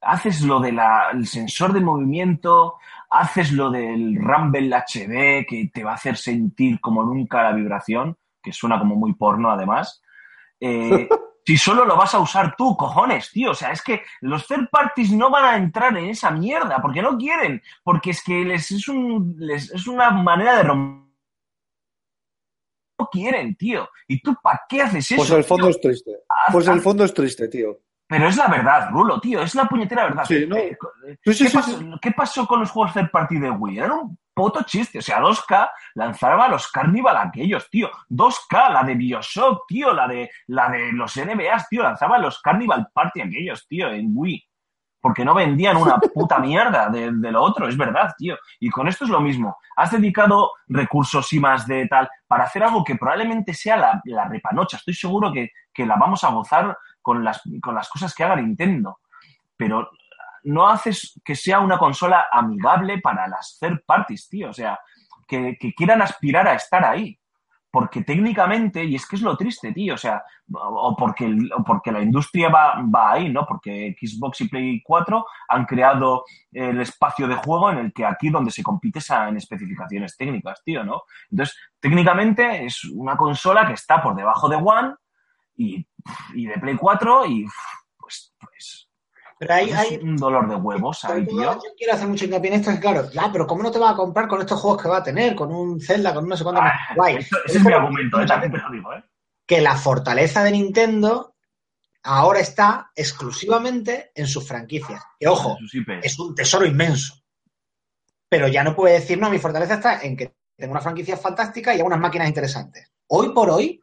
Haces lo del sensor de movimiento, haces lo del Rumble HD que te va a hacer sentir como nunca la vibración, que suena como muy porno además. Eh, si solo lo vas a usar tú, cojones, tío. O sea, es que los third parties no van a entrar en esa mierda porque no quieren, porque es que les es, un, les, es una manera de romper. No quieren, tío. ¿Y tú para qué haces eso? Pues el fondo tío? es triste. Pues el fondo es triste, tío. Pero es la verdad, Rulo, tío. Es la puñetera verdad. Sí, ¿no? Eh, sí, ¿Qué, sí, pasó, sí. qué pasó con los juegos third party de Wii? Eran un puto chiste. O sea, 2K lanzaba los Carnival aquellos, tío. 2K, la de Bioshock, tío. La de, la de los NBAs, tío. Lanzaban los Carnival Party aquellos, tío, en Wii. Porque no vendían una puta mierda de, de lo otro, es verdad, tío. Y con esto es lo mismo. Has dedicado recursos y más de tal para hacer algo que probablemente sea la, la repanocha. Estoy seguro que, que la vamos a gozar con las, con las cosas que haga Nintendo. Pero no haces que sea una consola amigable para las third parties, tío. O sea, que, quieran aspirar a estar ahí. Porque técnicamente, y es que es lo triste, tío, o sea, o porque, porque la industria va, va ahí, ¿no? Porque Xbox y Play 4 han creado el espacio de juego en el que aquí donde se compite es en especificaciones técnicas, tío, ¿no? Entonces, técnicamente es una consola que está por debajo de One y, y de Play 4 y pues, pues Pero hay, es hay, un dolor de huevos ahí, tío. Yo quiero hacer mucho hincapié en esto, es claro, ya, pero ¿cómo no te vas a comprar con estos juegos que va a tener? Con un Zelda, con un no sé cuánto. Ah, guay. ese es mi argumento, ¿eh? también te lo digo, ¿eh? Que la fortaleza de Nintendo ahora está exclusivamente en sus franquicias. Que ojo, es un tesoro inmenso. Pero ya no puede decir, no, mi fortaleza está en que tengo una franquicia fantástica y unas máquinas interesantes. Hoy por hoy,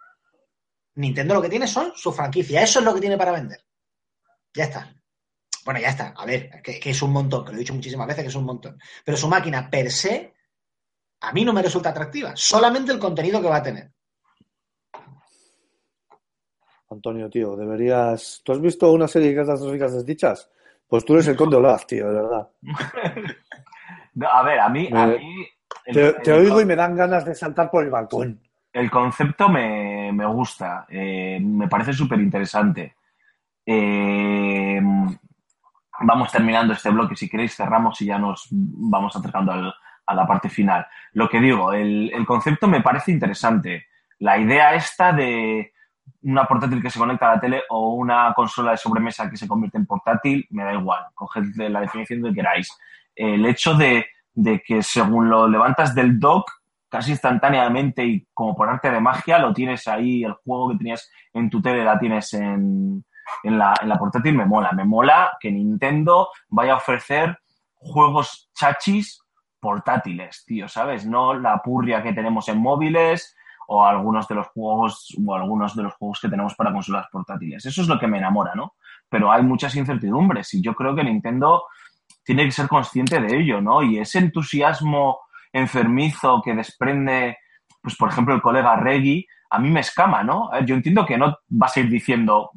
Nintendo lo que tiene son sus franquicias. Eso es lo que tiene para vender. Ya está. Bueno, ya está. A ver, que, que es un montón, que lo he dicho muchísimas veces que es un montón. Pero su máquina per se, a mí no me resulta atractiva. Solamente el contenido que va a tener. Antonio, tío, deberías. ¿Tú has visto una serie de catastróficas desdichas? Pues tú eres el conde Olaf, tío, de verdad. No, a ver, a mí... A mí el- Te, te el- oigo y me dan ganas de saltar por el balcón. El concepto me, me gusta, eh, me parece súper interesante. Eh, vamos terminando este bloque, si queréis cerramos y ya nos vamos acercando al- a la parte final. Lo que digo, el, concepto me parece interesante. La idea esta de una portátil que se conecta a la tele o una consola de sobremesa que se convierte en portátil, me da igual, coged la definición que queráis. El hecho de, de que según lo levantas del dock, casi instantáneamente y como por arte de magia lo tienes ahí, el juego que tenías en tu tele la tienes en, la, en la portátil, me mola. Me mola que Nintendo vaya a ofrecer juegos chachis portátiles, tío, ¿sabes? No la purria que tenemos en móviles o algunos de los juegos o algunos de los juegos que tenemos para consolas portátiles. Eso es lo que me enamora, ¿no? Pero hay muchas incertidumbres y yo creo que Nintendo tiene que ser consciente de ello, ¿no? Y ese entusiasmo enfermizo que desprende, pues por ejemplo, el colega Reggie, a mí me escama, ¿no? Ver, yo entiendo que no vas a ir diciendo,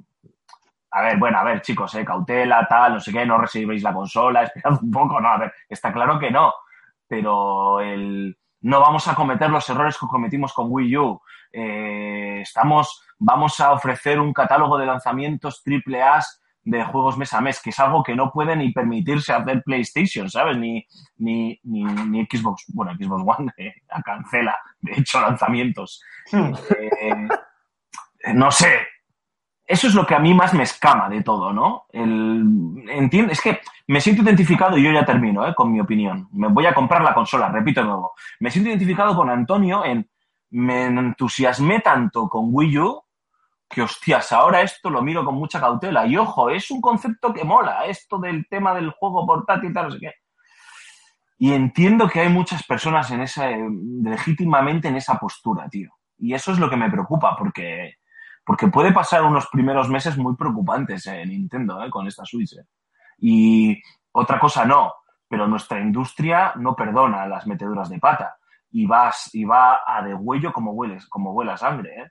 a ver, bueno, a ver, chicos, eh, cautela, tal, no sé qué, no recibéis la consola, esperad un poco, no, a ver, está claro que no, pero el, no vamos a cometer los errores que cometimos con Wii U, eh, estamos, vamos a ofrecer un catálogo de lanzamientos triple A de juegos mes a mes, que es algo que no puede ni permitirse hacer PlayStation, ¿sabes? Ni, ni, ni, ni Xbox, bueno, Xbox One eh, la cancela, de hecho, lanzamientos. Hmm. Eh, no sé. Eso es lo que a mí más me escama de todo, ¿no? El, entiendo, es que me siento identificado, y yo ya termino ¿eh? con mi opinión. Me voy a comprar la consola, repito de nuevo. Me siento identificado con Antonio en. Me entusiasmé tanto con Wii U que, hostias, ahora esto lo miro con mucha cautela. Y ojo, es un concepto que mola, esto del tema del juego portátil, tal, no sé qué. Y entiendo que hay muchas personas en esa, legítimamente en esa postura, tío. Y eso es lo que me preocupa, porque, porque puede pasar unos primeros meses muy preocupantes en Nintendo ¿eh? con esta Switch. ¿eh? Y otra cosa no, pero nuestra industria no perdona las meteduras de pata y va, y va a degüello como hueles, como huele a sangre. ¿eh?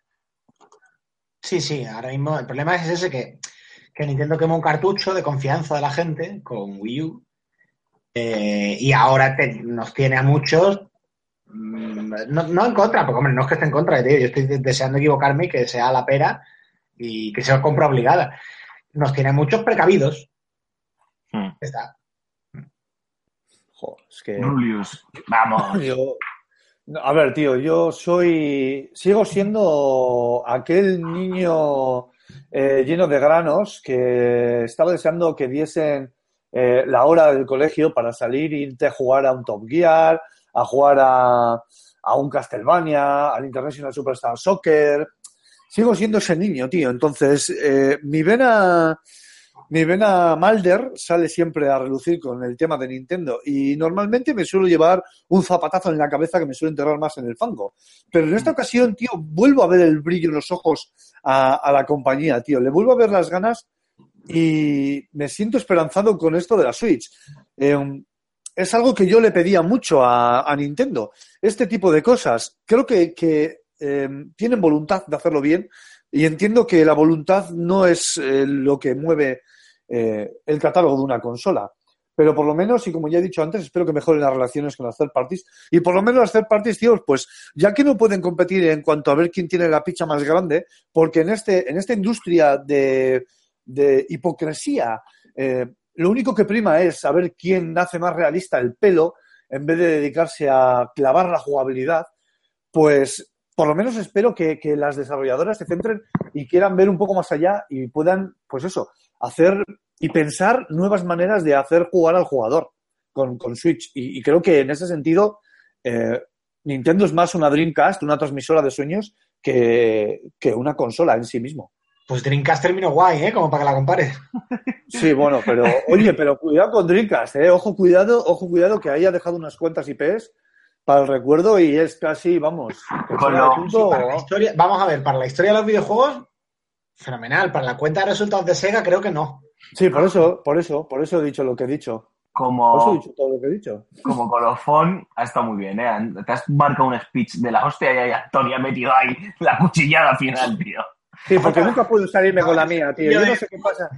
Sí, sí, ahora mismo el problema es ese que, que Nintendo quemó un cartucho de confianza de la gente con Wii U eh, y ahora te- nos tiene a muchos mm, no, no en contra, porque hombre, no es que esté en contra, tío, yo estoy de- deseando equivocarme y que sea la pera y que sea compra obligada. Nos tiene a muchos precavidos. Hmm. Está. Joder, es que. Rulius, vamos. Yo- a ver, tío, yo soy. Sigo siendo aquel niño eh, lleno de granos que estaba deseando que diesen eh, la hora del colegio para salir e irte a jugar a un Top Gear, a jugar a, a un Castlevania, al International Superstar Soccer. Sigo siendo ese niño, tío. Entonces, eh, mi vena. Mi vena Malder sale siempre a relucir con el tema de Nintendo y normalmente me suelo llevar un zapatazo en la cabeza que me suele enterrar más en el fango. Pero en esta ocasión, tío, vuelvo a ver el brillo en los ojos a, la compañía, tío. Le vuelvo a ver las ganas y me siento esperanzado con esto de la Switch. Eh, es algo que yo le pedía mucho a, Nintendo. Este tipo de cosas. Creo que, eh, tienen voluntad de hacerlo bien y entiendo que la voluntad no es eh, lo que mueve eh, el catálogo de una consola. Pero por lo menos, y como ya he dicho antes, espero que mejoren las relaciones con las third parties. Y por lo menos las third parties, tío, pues ya que no pueden competir en cuanto a ver quién tiene la picha más grande, porque en, este, en esta industria de, de hipocresía, eh, lo único que prima es saber quién hace más realista el pelo en vez de dedicarse a clavar la jugabilidad, pues por lo menos espero que, que las desarrolladoras se centren y quieran ver un poco más allá y puedan, pues eso, hacer y pensar nuevas maneras de hacer jugar al jugador con, con Switch. Y, y creo que en ese sentido, eh, Nintendo es más una Dreamcast, una transmisora de sueños, que, que una consola en sí mismo. Pues Dreamcast terminó guay, ¿eh? Como para que la compares. Sí, bueno, pero oye, pero cuidado con Dreamcast, ¿eh? Ojo, cuidado, ojo, cuidado que haya dejado unas cuantas IPs para el recuerdo y es casi, vamos, Para la historia, vamos a ver, para la historia de los videojuegos, fenomenal. Para la cuenta de resultados de Sega, creo que no. Sí, por eso, por eso, por eso he dicho lo que he dicho. Por eso he Como, dicho todo lo que he dicho. como colofón, ha estado muy bien, ¿eh? Te has marcado un speech de la hostia y Antonio ha metido ahí la cuchillada final, tío. Sí, porque nunca puedo salirme con la mía, tío. Yo no sé qué pasa.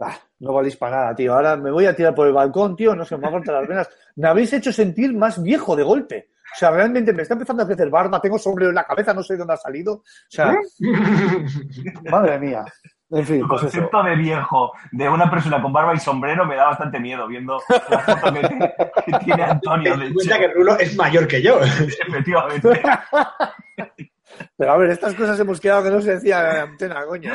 Ah, no valéis para nada, tío. Ahora me voy a tirar por el balcón, tío. No sé, me va a cortar las venas. Me habéis hecho sentir más viejo de golpe. O sea, realmente me está empezando a crecer barba, tengo sombrero en la cabeza, no sé de dónde ha salido. O sea, madre mía. En fin, El pues eso. concepto de viejo de una persona con barba y sombrero me da bastante miedo viendo la foto que, que tiene Antonio. Ten cuenta que Rulo es mayor que yo. efectivamente. Pero a ver, estas cosas hemos quedado que no se decía en la antena, coño.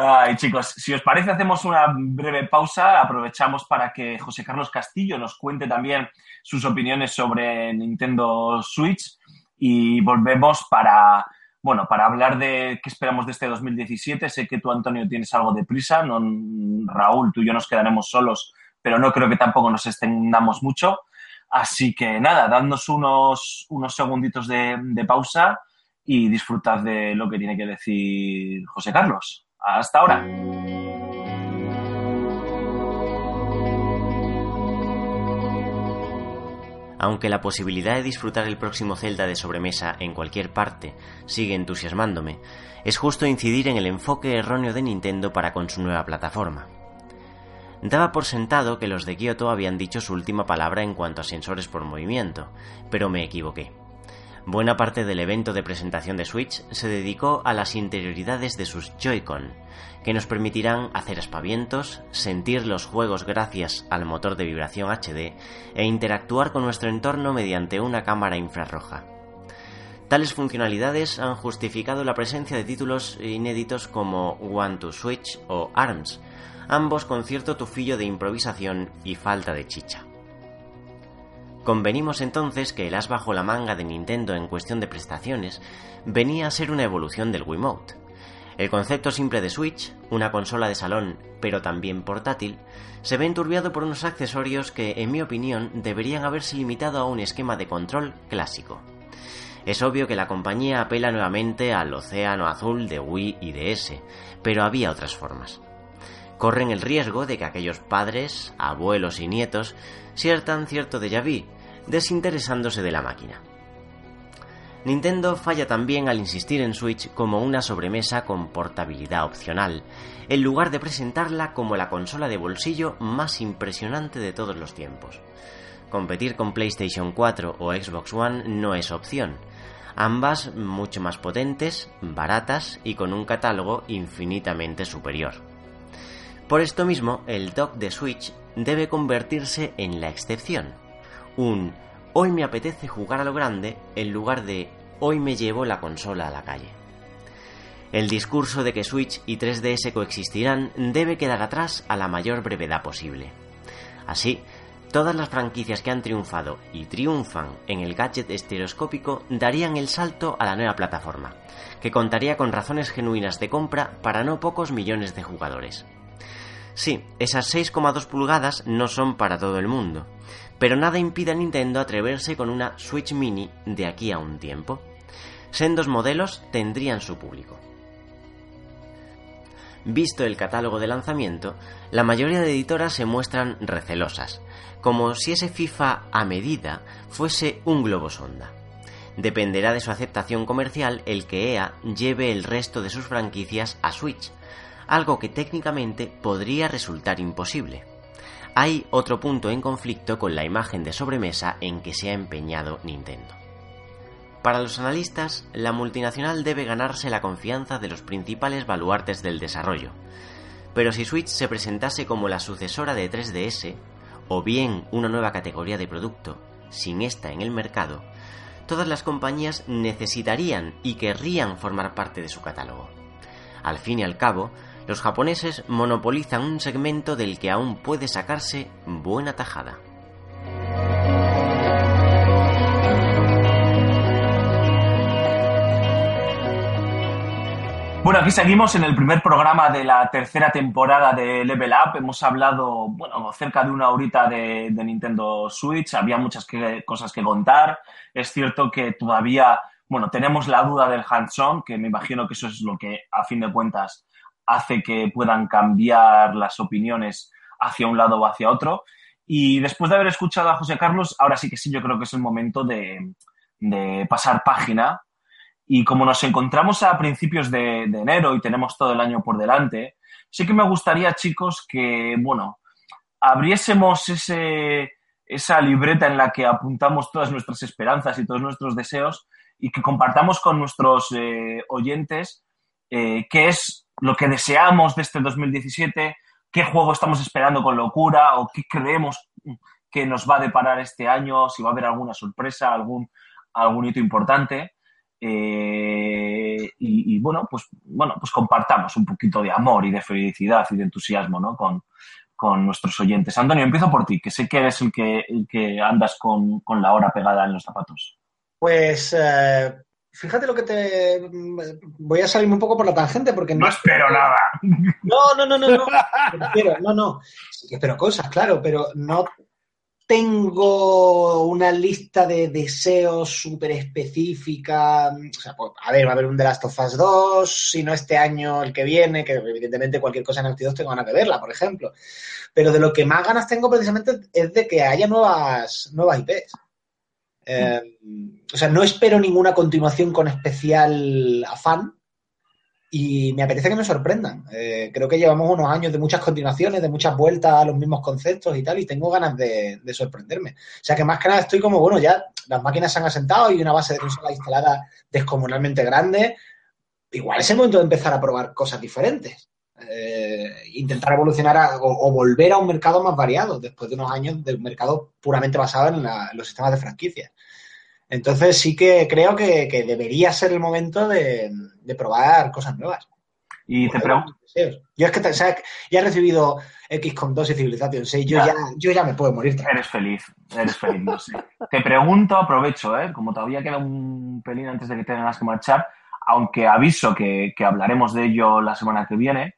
Ay, chicos, si os parece, hacemos una breve pausa. Aprovechamos para que José Carlos Castillo nos cuente también sus opiniones sobre Nintendo Switch y volvemos para, bueno, para hablar de qué esperamos de este 2017. Sé que tú, Antonio, tienes algo de prisa. No, Raúl, tú y yo nos quedaremos solos, pero no creo que tampoco nos extendamos mucho. Así que nada, dadnos unos, unos segunditos de, de pausa y disfrutad de lo que tiene que decir José Carlos. Hasta ahora. Aunque la posibilidad de disfrutar el próximo Zelda de sobremesa en cualquier parte sigue entusiasmándome, es justo incidir en el enfoque erróneo de Nintendo para con su nueva plataforma. Daba por sentado que los de Kyoto habían dicho su última palabra en cuanto a sensores por movimiento, pero me equivoqué. Buena parte del evento de presentación de Switch se dedicó a las interioridades de sus Joy-Con, que nos permitirán hacer aspavientos, sentir los juegos gracias al motor de vibración HD e interactuar con nuestro entorno mediante una cámara infrarroja. Tales funcionalidades han justificado la presencia de títulos inéditos como One to Switch o ARMS, ambos con cierto tufillo de improvisación y falta de chicha. Convenimos entonces que el as bajo la manga de Nintendo en cuestión de prestaciones venía a ser una evolución del Wiimote. El concepto simple de Switch, una consola de salón pero también portátil, se ve enturbiado por unos accesorios que, en mi opinión, deberían haberse limitado a un esquema de control clásico. Es obvio que la compañía apela nuevamente al océano azul de Wii y DS, pero había otras formas. Corren el riesgo de que aquellos padres, abuelos y nietos sientan cierto déjà vu, desinteresándose de la máquina. Nintendo falla también al insistir en Switch como una sobremesa con portabilidad opcional, en lugar de presentarla como la consola de bolsillo más impresionante de todos los tiempos. Competir con PlayStation 4 o Xbox One no es opción, ambas mucho más potentes, baratas y con un catálogo infinitamente superior. Por esto mismo, el dock de Switch debe convertirse en la excepción, un hoy me apetece jugar a lo grande en lugar de hoy me llevo la consola a la calle. El discurso de que Switch y 3DS coexistirán debe quedar atrás a la mayor brevedad posible. Así, todas las franquicias que han triunfado y triunfan en el gadget estereoscópico darían el salto a la nueva plataforma, que contaría con razones genuinas de compra para no pocos millones de jugadores. Sí, esas 6,2 pulgadas no son para todo el mundo, pero nada impide a Nintendo atreverse con una Switch Mini de aquí a un tiempo. Sendos modelos tendrían su público. Visto el catálogo de lanzamiento, la mayoría de editoras se muestran recelosas, como si ese FIFA a medida fuese un globo sonda. Dependerá de su aceptación comercial el que EA lleve el resto de sus franquicias a Switch, algo que técnicamente podría resultar imposible. Hay otro punto en conflicto con la imagen de sobremesa en que se ha empeñado Nintendo. Para los analistas, la multinacional debe ganarse la confianza de los principales baluartes del desarrollo. Pero si Switch se presentase como la sucesora de 3DS, o bien una nueva categoría de producto, sin esta en el mercado, todas las compañías necesitarían y querrían formar parte de su catálogo. Al fin y al cabo, los japoneses monopolizan un segmento del que aún puede sacarse buena tajada. Bueno, aquí seguimos en el primer programa de la tercera temporada de Level Up. Hemos hablado, bueno, cerca de una horita de, Nintendo Switch. Había muchas cosas que contar. Es cierto que todavía, bueno, tenemos la duda del hands-on, que me imagino que eso es lo que, a fin de cuentas, hace que puedan cambiar las opiniones hacia un lado o hacia otro. Y después de haber escuchado a José Carlos, ahora sí que sí, yo creo que es el momento de, de pasar página Y como nos encontramos a principios de, enero y tenemos todo el año por delante, sí que me gustaría, chicos, que, bueno, abriésemos ese, esa libreta en la que apuntamos todas nuestras esperanzas y todos nuestros deseos y que compartamos con nuestros eh, oyentes eh, qué es lo que deseamos de este 2017, qué juego estamos esperando con locura o qué creemos que nos va a deparar este año, si va a haber alguna sorpresa, algún, algún hito importante. Eh, y, bueno, pues, bueno, pues compartamos un poquito de amor y de felicidad y de entusiasmo ¿no? con, con nuestros oyentes. Antonio, empiezo por ti, que sé que eres el que, que andas con, con la hora pegada en los zapatos. Pues eh, fíjate lo que te. Voy a salirme un poco por la tangente porque No espero nada. No, no, no, no, no. Espero, no, no. Sí que espero cosas, claro, pero no tengo una lista de deseos súper específica. O sea, pues, a ver, va a haber un The Last of Us 2, si no este año, el que viene, que evidentemente cualquier cosa en Naughty 2 tengo ganas de verla, por ejemplo. Pero de lo que más ganas tengo precisamente es de que haya nuevas, nuevas IPs. Eh, o sea, no espero ninguna continuación con especial afán y me apetece que me sorprendan. Eh, creo que llevamos unos años de muchas continuaciones, de muchas vueltas a los mismos conceptos y tal, y tengo ganas de, de sorprenderme. O sea que más que nada estoy como, bueno, ya las máquinas se han asentado y una base de consola instalada descomunalmente grande. Igual es el momento de empezar a probar cosas diferentes. Eh, intentar evolucionar a, o, o, volver a un mercado más variado después de unos años de un mercado puramente basado en, la, en los sistemas de franquicias. Entonces sí que creo que, que debería ser el momento de, de, probar cosas nuevas. Y te pregunto. Yo es que o sea, ya he recibido XCOM 2 y Civilization 6, yo ya. yo ya me puedo morir. Eres feliz, eres feliz, no sé. te pregunto, aprovecho, ¿eh? como todavía queda un pelín antes de que tengas que marchar, aunque aviso que, que hablaremos de ello la semana que viene,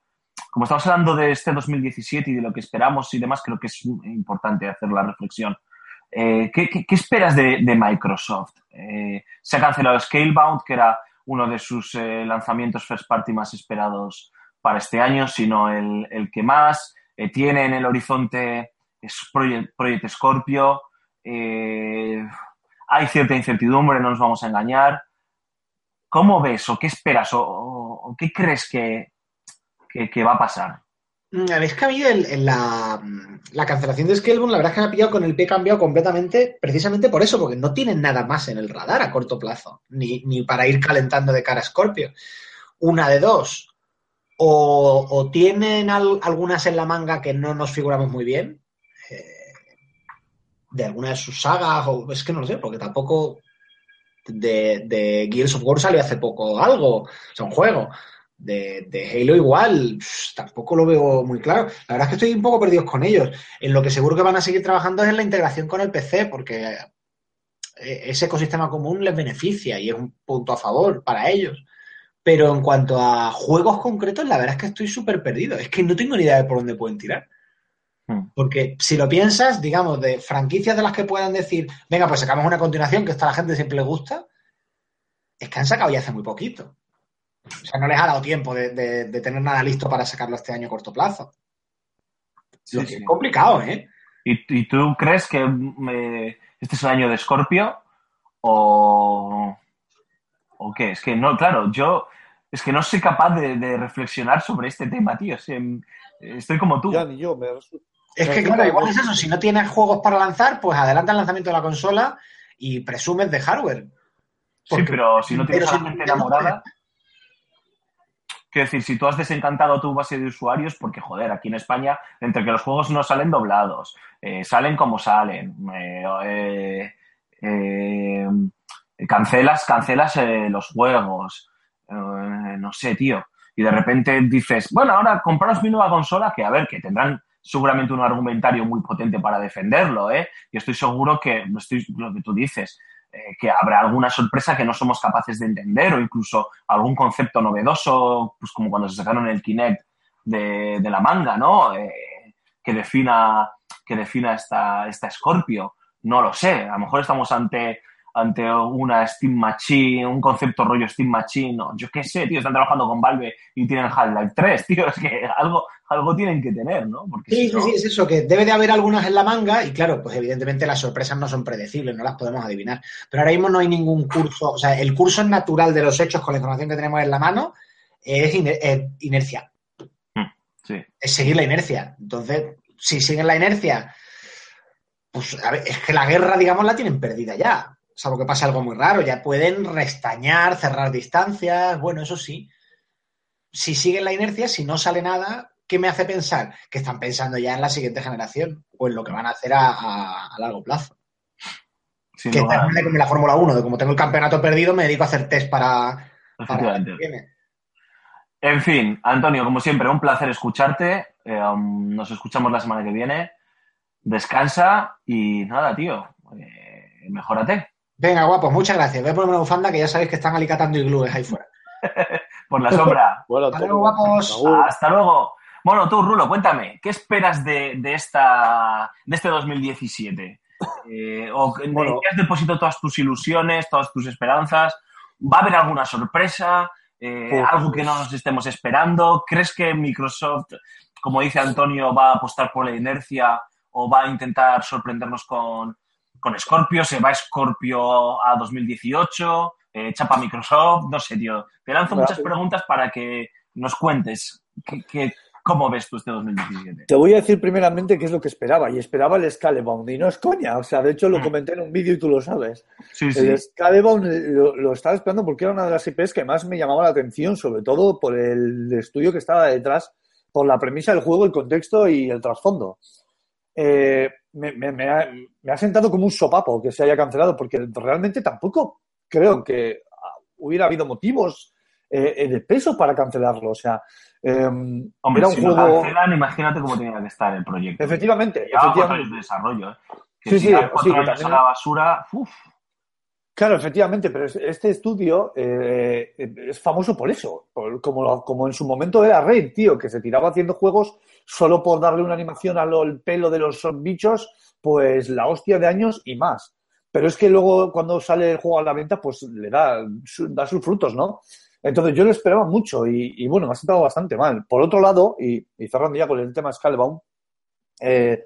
como estamos hablando de este 2017 y de lo que esperamos y demás, creo que es importante hacer la reflexión. Eh, ¿qué, esperas de, Microsoft? Eh, se ha cancelado Scalebound, que era uno de sus eh, lanzamientos first party más esperados para este año, sino el, que más. Tiene en el horizonte es Project, Project Scorpio. Hay cierta incertidumbre, no nos vamos a engañar. ¿Cómo ves o qué esperas o qué crees que, que, que va a pasar? Es que a mí el, la, la, cancelación de Scalebound, la verdad es que me ha pillado con el pie cambiado completamente, precisamente por eso, porque no tienen nada más en el radar a corto plazo, ni, ni para ir calentando de cara a Scorpio. Una de dos. O, tienen al, algunas en la manga que no nos figuramos muy bien, eh, de alguna de sus sagas, o es que no lo sé, porque tampoco de, de Gears of War salió hace poco algo, o sea, un juego de, de, Halo igual, pff, tampoco lo veo muy claro. La verdad es que estoy un poco perdido con ellos. En lo que seguro que van a seguir trabajando es en la integración con el PC, porque ese ecosistema común les beneficia y es un punto a favor para ellos. Pero en cuanto a juegos concretos, la verdad es que estoy súper perdido. Es que no tengo ni idea de por dónde pueden tirar. Porque si lo piensas, digamos, de franquicias de las que puedan decir, venga, pues sacamos una continuación que esta a la gente siempre le gusta, es que han sacado ya hace muy poquito. O sea, no les ha dado tiempo de, de, de, tener nada listo para sacarlo este año a corto plazo. Sí, Lo que sí. es complicado, ¿eh? ¿Y, ¿Y, tú crees que me, este es el año de Scorpio? ¿O, ¿O qué? Es que no, claro, yo es que no soy capaz de, de reflexionar sobre este tema, tío. Sea, estoy como tú. Ya, ni yo. Me... Es que, claro, igual es eso. Si no tienes juegos para lanzar, pues adelanta el lanzamiento de la consola y presumes de hardware. Porque, sí, pero si no tienes la gente enamorada. Quiero decir, si tú has desencantado tu base de usuarios, porque joder, aquí en España, entre que los juegos no salen doblados, eh, salen como salen, eh, eh, cancelas, cancelas los juegos, no sé, tío. Y de repente dices, bueno, ahora compraros mi nueva consola, que a ver, que tendrán seguramente un argumentario muy potente para defenderlo, ¿eh? Y estoy seguro que, estoy, lo que tú dices, eh, que habrá alguna sorpresa que no somos capaces de entender o incluso algún concepto novedoso, pues como cuando se sacaron el Kinect de, de la manga, ¿no? Eh, que defina, que defina esta, esta Scorpio. No lo sé, a lo mejor estamos ante, ante una Steam Machine, un concepto rollo Steam Machine, no, yo qué sé, tío, están trabajando con Valve y tienen Half-Life 3, tío, es que algo, algo tienen que tener, ¿no? Porque Sí, si sí, sí, es eso, que debe de haber algunas en la manga y claro, pues evidentemente las sorpresas no son predecibles, no las podemos adivinar. Pero ahora mismo no hay ningún curso, o sea, el curso natural de los hechos con la información que tenemos en la mano es, iner- es inercia, Sí. es seguir la inercia. Entonces, si siguen la inercia, pues a ver, es que la guerra, digamos, la tienen perdida ya. Salvo que pase algo muy raro, ya pueden restañar, cerrar distancias, bueno, eso sí. Si siguen la inercia, si no sale nada, ¿qué me hace pensar? Que están pensando ya en la siguiente generación o en lo que van a hacer a, a- a largo plazo. sin que lugar a es como en la Fórmula 1, de como tengo el campeonato perdido, me dedico a hacer test para, para el que viene. En fin, Antonio, como siempre, un placer escucharte. Eh, um, nos escuchamos la semana que viene. Descansa y nada, tío. eh, mejórate. Venga, guapos, muchas gracias. Voy a ponerme una bufanda que ya sabéis que están alicatando iglúes ahí fuera. Por la sombra. Bueno, Hasta luego, guapos. Hasta luego. Bueno, tú, Rulo, cuéntame, ¿qué esperas de, de esta, de este 2017? Eh, ¿O en qué has depositado todas tus ilusiones, todas tus esperanzas? ¿Va a haber alguna sorpresa? Eh, Pues- ¿Algo que no nos estemos esperando? ¿Crees que Microsoft, como dice Antonio, va a apostar por la inercia o va a intentar sorprendernos con, con Scorpio? ¿Se va Scorpio a 2018? Eh, ¿Chapa Microsoft? No sé, tío. Te lanzo muchas preguntas para que nos cuentes qué, qué- cómo ves tú este 2017. Te voy a decir primeramente qué es lo que esperaba. Y esperaba el Scalebound. Y no es coña. O sea, de hecho lo Mm. comenté en un vídeo y tú lo sabes. Sí, sí. El Scalebound eh, lo, lo estaba esperando porque era una de las IPs que más me llamaba la atención, sobre todo por el estudio que estaba detrás, por la premisa del juego, el contexto y el trasfondo. Eh, me, me- me ha, me ha sentado como un sopapo que se haya cancelado, porque realmente tampoco creo que hubiera habido motivos eh, eh, de peso para cancelarlo. O sea, eh, Hombre, era un si lo juego. cancelan, imagínate cómo tenía que estar el proyecto. Efectivamente, efectivamente. años de desarrollo, ¿eh? Que Sí, si sí, sí, que también- a la basura, uf, Claro, efectivamente, pero es- este estudio eh, es famoso por eso, por- como, como en su momento era Raid, tío, que se tiraba haciendo juegos solo por darle una animación al pelo de los bichos, pues la hostia de años y más. Pero es que luego cuando sale el juego a la venta, pues le da, da sus frutos, ¿no? Entonces yo lo esperaba mucho y, bueno, me ha sentado bastante mal. Por otro lado, y, cerrando ya con el tema Scalebound, eh,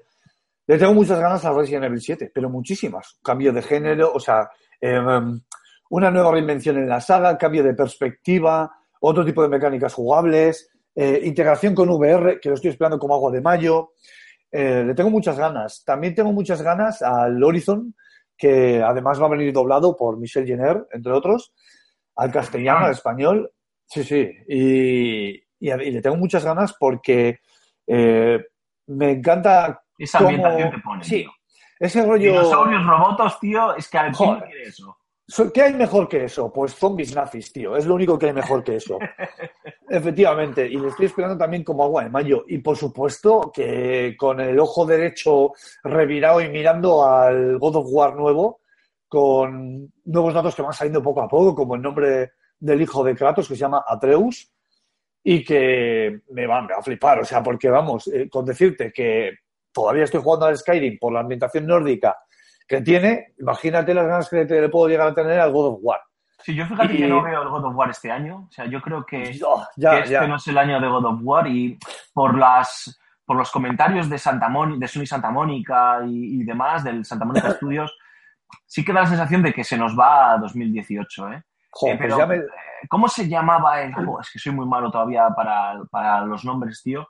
le tengo muchas ganas a Resident Evil 7, pero muchísimas. Cambio de género, o sea, eh, una nueva reinvención en la saga, cambio de perspectiva, otro tipo de mecánicas jugables, eh, integración con VR, que lo estoy esperando como agua de mayo. Eh, le tengo muchas ganas. También tengo muchas ganas al Horizon, que además va a venir doblado por Michel Jenner, entre otros, al castellano, al español. Sí, sí. Y, y le tengo muchas ganas porque eh, me encanta esa cómo- ambientación te pone. Sí, tío. ese rollo... Dinosaurios, robotos, tío, es que a ver, ¿quién Joder. quiere eso? So- ¿Qué hay mejor que eso? Pues zombies nazis, tío. Es lo único que hay mejor que eso. Efectivamente. Y le estoy esperando también como agua de mayo. Y por supuesto que con el ojo derecho revirado y mirando al God of War nuevo, con nuevos datos que van saliendo poco a poco, como el nombre del hijo de Kratos, que se llama Atreus, y que me va, me va a flipar. O sea, porque vamos, eh, con decirte que todavía estoy jugando al Skyrim por la ambientación nórdica que tiene, imagínate las ganas que le, le puedo llegar a tener al God of War. Sí, yo fíjate Y- que no veo el God of War este año. O sea, yo creo que, Oh, ya, que este ya. no es el año de God of War y por las por los comentarios de Santa Mónica, de Sony Santa Mónica y, y demás, del Santa Mónica Studios, sí que da la sensación de que se nos va a 2018, ¿eh? Joder, Eh, pues pero, ya me- eh, ¿Cómo se llamaba el juego? Es que soy muy malo todavía para, para los nombres, tío.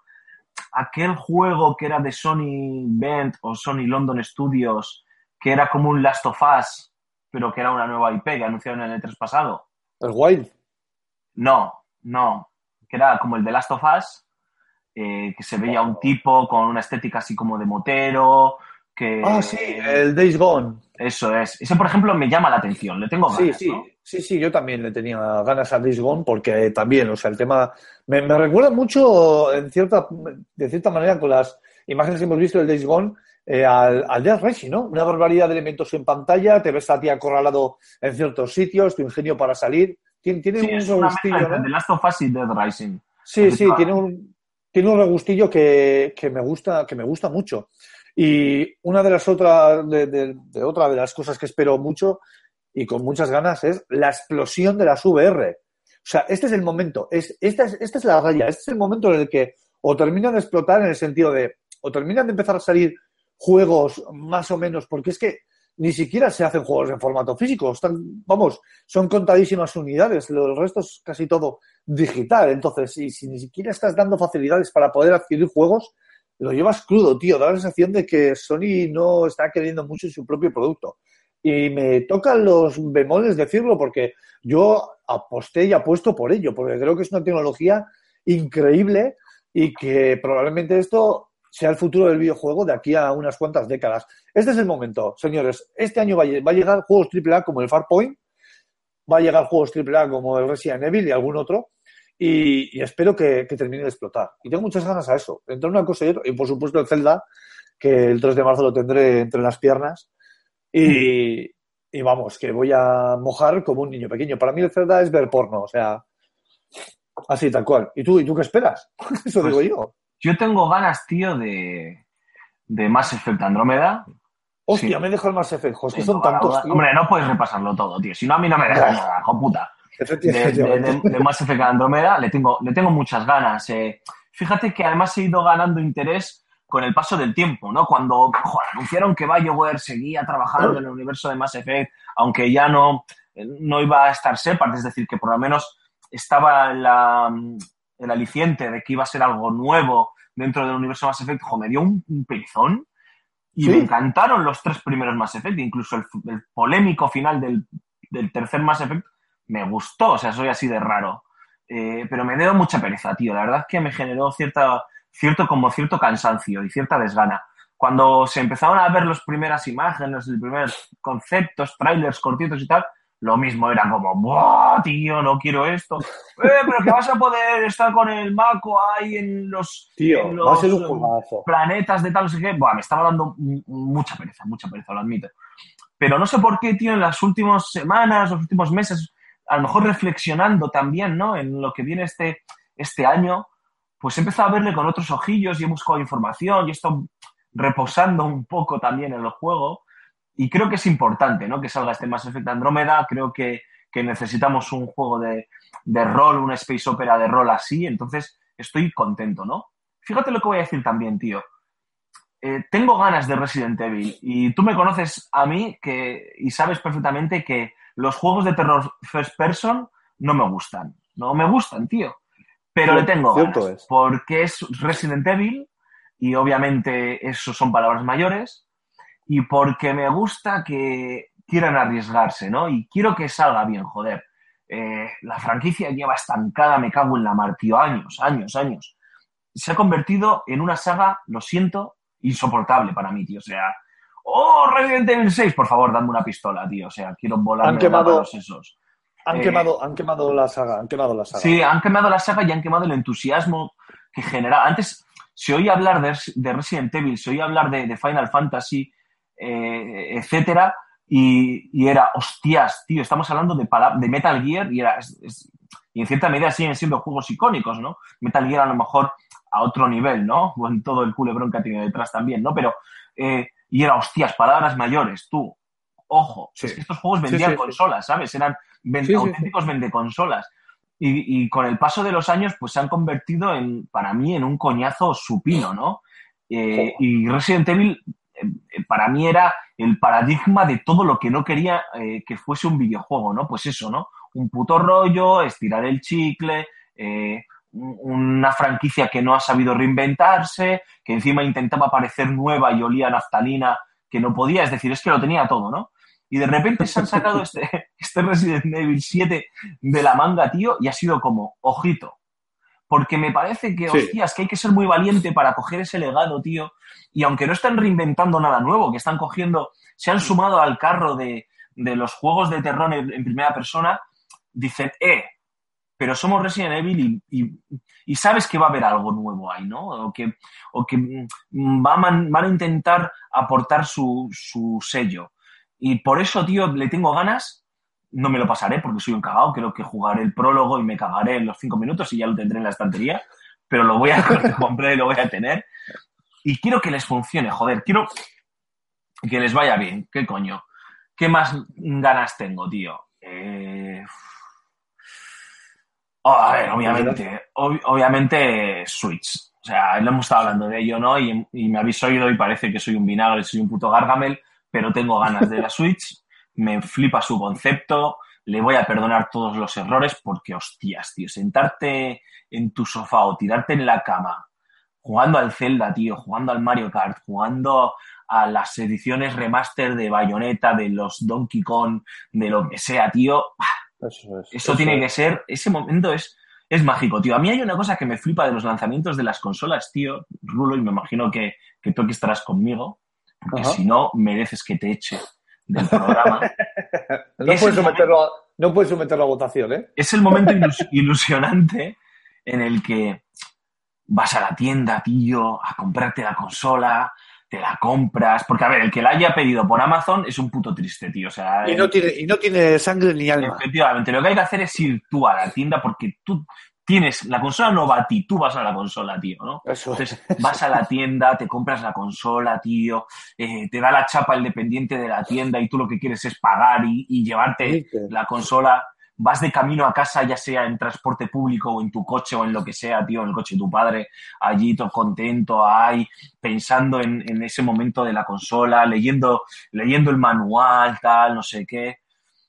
Aquel juego que era de Sony Bend o Sony London Studios, que era como un Last of Us, pero que era una nueva IP que anunciaron en el E3 pasado. El Wild. No, no. Que era como el de Last of Us, eh, que se veía un tipo con una estética así como de motero, que... Ah, sí, el Days Gone. Eso es. Ese, por ejemplo, me llama la atención. Le tengo Sí, ganas, sí, ¿no? sí, sí, yo también le tenía ganas al Days Gone porque también, o sea, el tema me, me recuerda mucho, en cierta, de cierta manera, con las imágenes que hemos visto del Days Gone, eh, al, al Death Racing, ¿no? Una barbaridad de elementos en pantalla, te ves a ti acorralado en ciertos sitios, tu ingenio para salir. Tiene, tiene Sí, un es una regustillo, entre ¿no? The Last of Us y Dead Rising. Sí, sí, tiene un, tiene un regustillo que, que me gusta, que me gusta mucho. Y una de las otras, de, otra de las cosas que espero mucho y con muchas ganas es la explosión de las VR. O sea, este es el momento, es, esta, es, esta es la raya, este es el momento en el que o terminan de explotar en el sentido de, o terminan de empezar a salir juegos más o menos, porque es que ni siquiera se hacen juegos en formato físico, están, vamos, son contadísimas unidades, el resto es casi todo digital, entonces, y si ni siquiera estás dando facilidades para poder adquirir juegos, lo llevas crudo, tío, da la sensación de que Sony no está queriendo mucho su propio producto. Y me tocan los bemoles decirlo porque yo aposté y apuesto por ello, porque creo que es una tecnología increíble y que probablemente esto sea el futuro del videojuego de aquí a unas cuantas décadas. Este es el momento, señores. Este año va a, llegar juegos AAA como el Farpoint, va a llegar juegos AAA como el Resident Evil y algún otro, y, y espero que, que termine de explotar. Y tengo muchas ganas a eso, entre una cosa y otra. Y por supuesto el Zelda, que el 3 de marzo lo tendré entre las piernas. Y, y vamos, que voy a mojar como un niño pequeño. Para mí el Zelda es ver porno, o sea, así tal cual. ¿Y tú, ¿y tú qué esperas? Eso Pues digo yo. Yo tengo ganas, tío, de, de Mass Effect Andrómeda. Hostia, Sí. me dejo el Mass Effect, que son tantos, tío. Hombre, no puedes repasarlo todo, tío. Si no, a mí no me dejas nada, hijo puta. De, Efectivamente. de, de- de Mass Effect Andrómeda le tengo, le tengo muchas ganas. eh. Fíjate que además he ido ganando interés con el paso del tiempo, ¿no? Cuando joder, anunciaron que BioWare seguía trabajando en el universo de Mass Effect, aunque ya no, no iba a estar Shepard, es decir, que por lo menos estaba la, el aliciente de que iba a ser algo nuevo dentro del universo de Mass Effect, jo, me dio un, un perizón. Y Sí. me encantaron los tres primeros Mass Effect, incluso el, el polémico final del, del tercer Mass Effect me gustó, o sea, soy así de raro. Eh, pero me dio mucha pereza, tío. La verdad es que me generó cierta, cierto, como cierto cansancio y cierta desgana. Cuando se empezaron a ver las primeras imágenes, los primeros conceptos, trailers cortitos y tal, lo mismo era como, ¡buah, tío, no quiero esto! ¡Eh, pero que vas a poder estar con el Mako ahí en los, Tío, en los, juegazo. planetas de tal, no sé qué. Buah, me estaba dando mucha pereza, mucha pereza, lo admito. Pero no sé por qué, tío, en las últimas semanas, los últimos meses, a lo mejor reflexionando también, ¿no? En lo que viene este, este año, pues he empezado a verle con otros ojillos y he buscado información y he estado reposando un poco también en el juego. Y creo que es importante, ¿no? Que salga este Mass Effect Andrómeda. Creo que, que necesitamos un juego de, de rol, una space opera de rol así. Entonces, estoy contento, ¿no? Fíjate lo que voy a decir también, tío. Eh, tengo ganas de Resident Evil y tú me conoces a mí que, y sabes perfectamente que los juegos de terror first person no me gustan. No me gustan, tío. Pero le tengo ganas. es. Porque es Resident Evil y obviamente eso son palabras mayores y porque me gusta que quieran arriesgarse, ¿no? Y quiero que salga bien, joder. Eh, la franquicia lleva estancada, me cago en la mar, tío, años, años, años. Se ha convertido en una saga, lo siento, insoportable para mí, tío. O sea, oh, Resident Evil 6, por favor, dame una pistola, tío. O sea, quiero volar Han quemado- esos. Han, Eh, quemado, han quemado la saga, han quemado la saga. Sí, han quemado la saga y han quemado el entusiasmo que generaba. Antes se oía hablar de, de Resident Evil, se oía hablar de, de Final Fantasy, eh, etcétera, y, y era, hostias, tío, estamos hablando de, de Metal Gear y, era, es- es- y en cierta medida siguen siendo juegos icónicos, ¿no? Metal Gear a lo mejor a otro nivel, ¿no? Con todo el culebrón que ha tenido detrás también, ¿no? Pero, eh, y era, hostias, palabras mayores, tú, ojo, Sí. es que estos juegos vendían sí, sí. consolas, ¿sabes? Eran ven- Sí, sí, sí. auténticos vendeconsolas. Y, y con el paso de los años, pues se han convertido en, para mí, en un coñazo supino, ¿no? Eh, y Resident Evil, eh, eh, para mí, era el paradigma de todo lo que no quería eh, que fuese un videojuego, ¿no? Pues eso, ¿no? Un puto rollo, estirar el chicle, eh, una franquicia que no ha sabido reinventarse, que encima intentaba parecer nueva y olía a naftalina que no podía, es decir, es que lo tenía todo, ¿no? Y de repente se han sacado este, este Resident Evil 7 de la manga, tío, y ha sido como, ojito. Porque me parece que, Sí. hostias, que hay que ser muy valiente para coger ese legado, tío. Y aunque no están reinventando nada nuevo, que están cogiendo, se han sumado al carro de, de los juegos de terror en, en primera persona, dicen, eh, pero somos Resident Evil y, y- sabes que va a haber algo nuevo ahí, ¿no? O que, mm, va van a intentar aportar su, su sello. Y por eso, tío, le tengo ganas. No me lo pasaré porque soy un cagao. Creo que jugaré el prólogo y me cagaré en los cinco minutos y ya lo tendré en la estantería. Pero lo voy a comprar y lo voy a tener. Y quiero que les funcione, joder. Quiero que les vaya bien. ¿Qué coño? ¿Qué más ganas tengo, tío? Eh, oh, a ver, obviamente, ob- obviamente Switch. O sea, lo hemos estado hablando de ello, ¿no? Y, y me habéis oído y parece que soy un vinagre, soy un puto gargamel, pero tengo ganas de la Switch, me flipa su concepto, le voy a perdonar todos los errores porque, hostias, tío, sentarte en tu sofá o tirarte en la cama jugando al Zelda, tío, jugando al Mario Kart, jugando a las ediciones remaster de Bayonetta, de los Donkey Kong, de lo que sea, tío, Eso es. eso tiene que ser, ese momento es, es mágico, tío. A mí hay una cosa que me flipa de los lanzamientos de las consolas, tío, Rulo, y me imagino que, que tú aquí estarás conmigo, porque Ajá. si no, mereces que te eche del programa. No es puedes, someterlo a, no puedes someterlo a votación, ¿eh? es el momento ilus- ilusionante en el que vas a la tienda, tío, a comprarte la consola, te la compras. Porque, a ver, el que la haya pedido por Amazon es un puto triste, tío. O sea, Y no tiene, y no tiene sangre ni alma. efectivamente, lo que hay que hacer es ir tú a la tienda porque tú tienes, la consola no va a ti, tú vas a la consola, tío, ¿no? Eso. Entonces vas a la tienda, te compras la consola, tío, eh, te da la chapa el dependiente de la tienda y tú lo que quieres es pagar y, y llevarte la consola. Vas de camino a casa, ya sea en transporte público o en tu coche o en lo que sea, tío, en el coche de tu padre, allí todo contento, ahí, pensando en, en ese momento de la consola, leyendo, leyendo el manual, tal, no sé qué.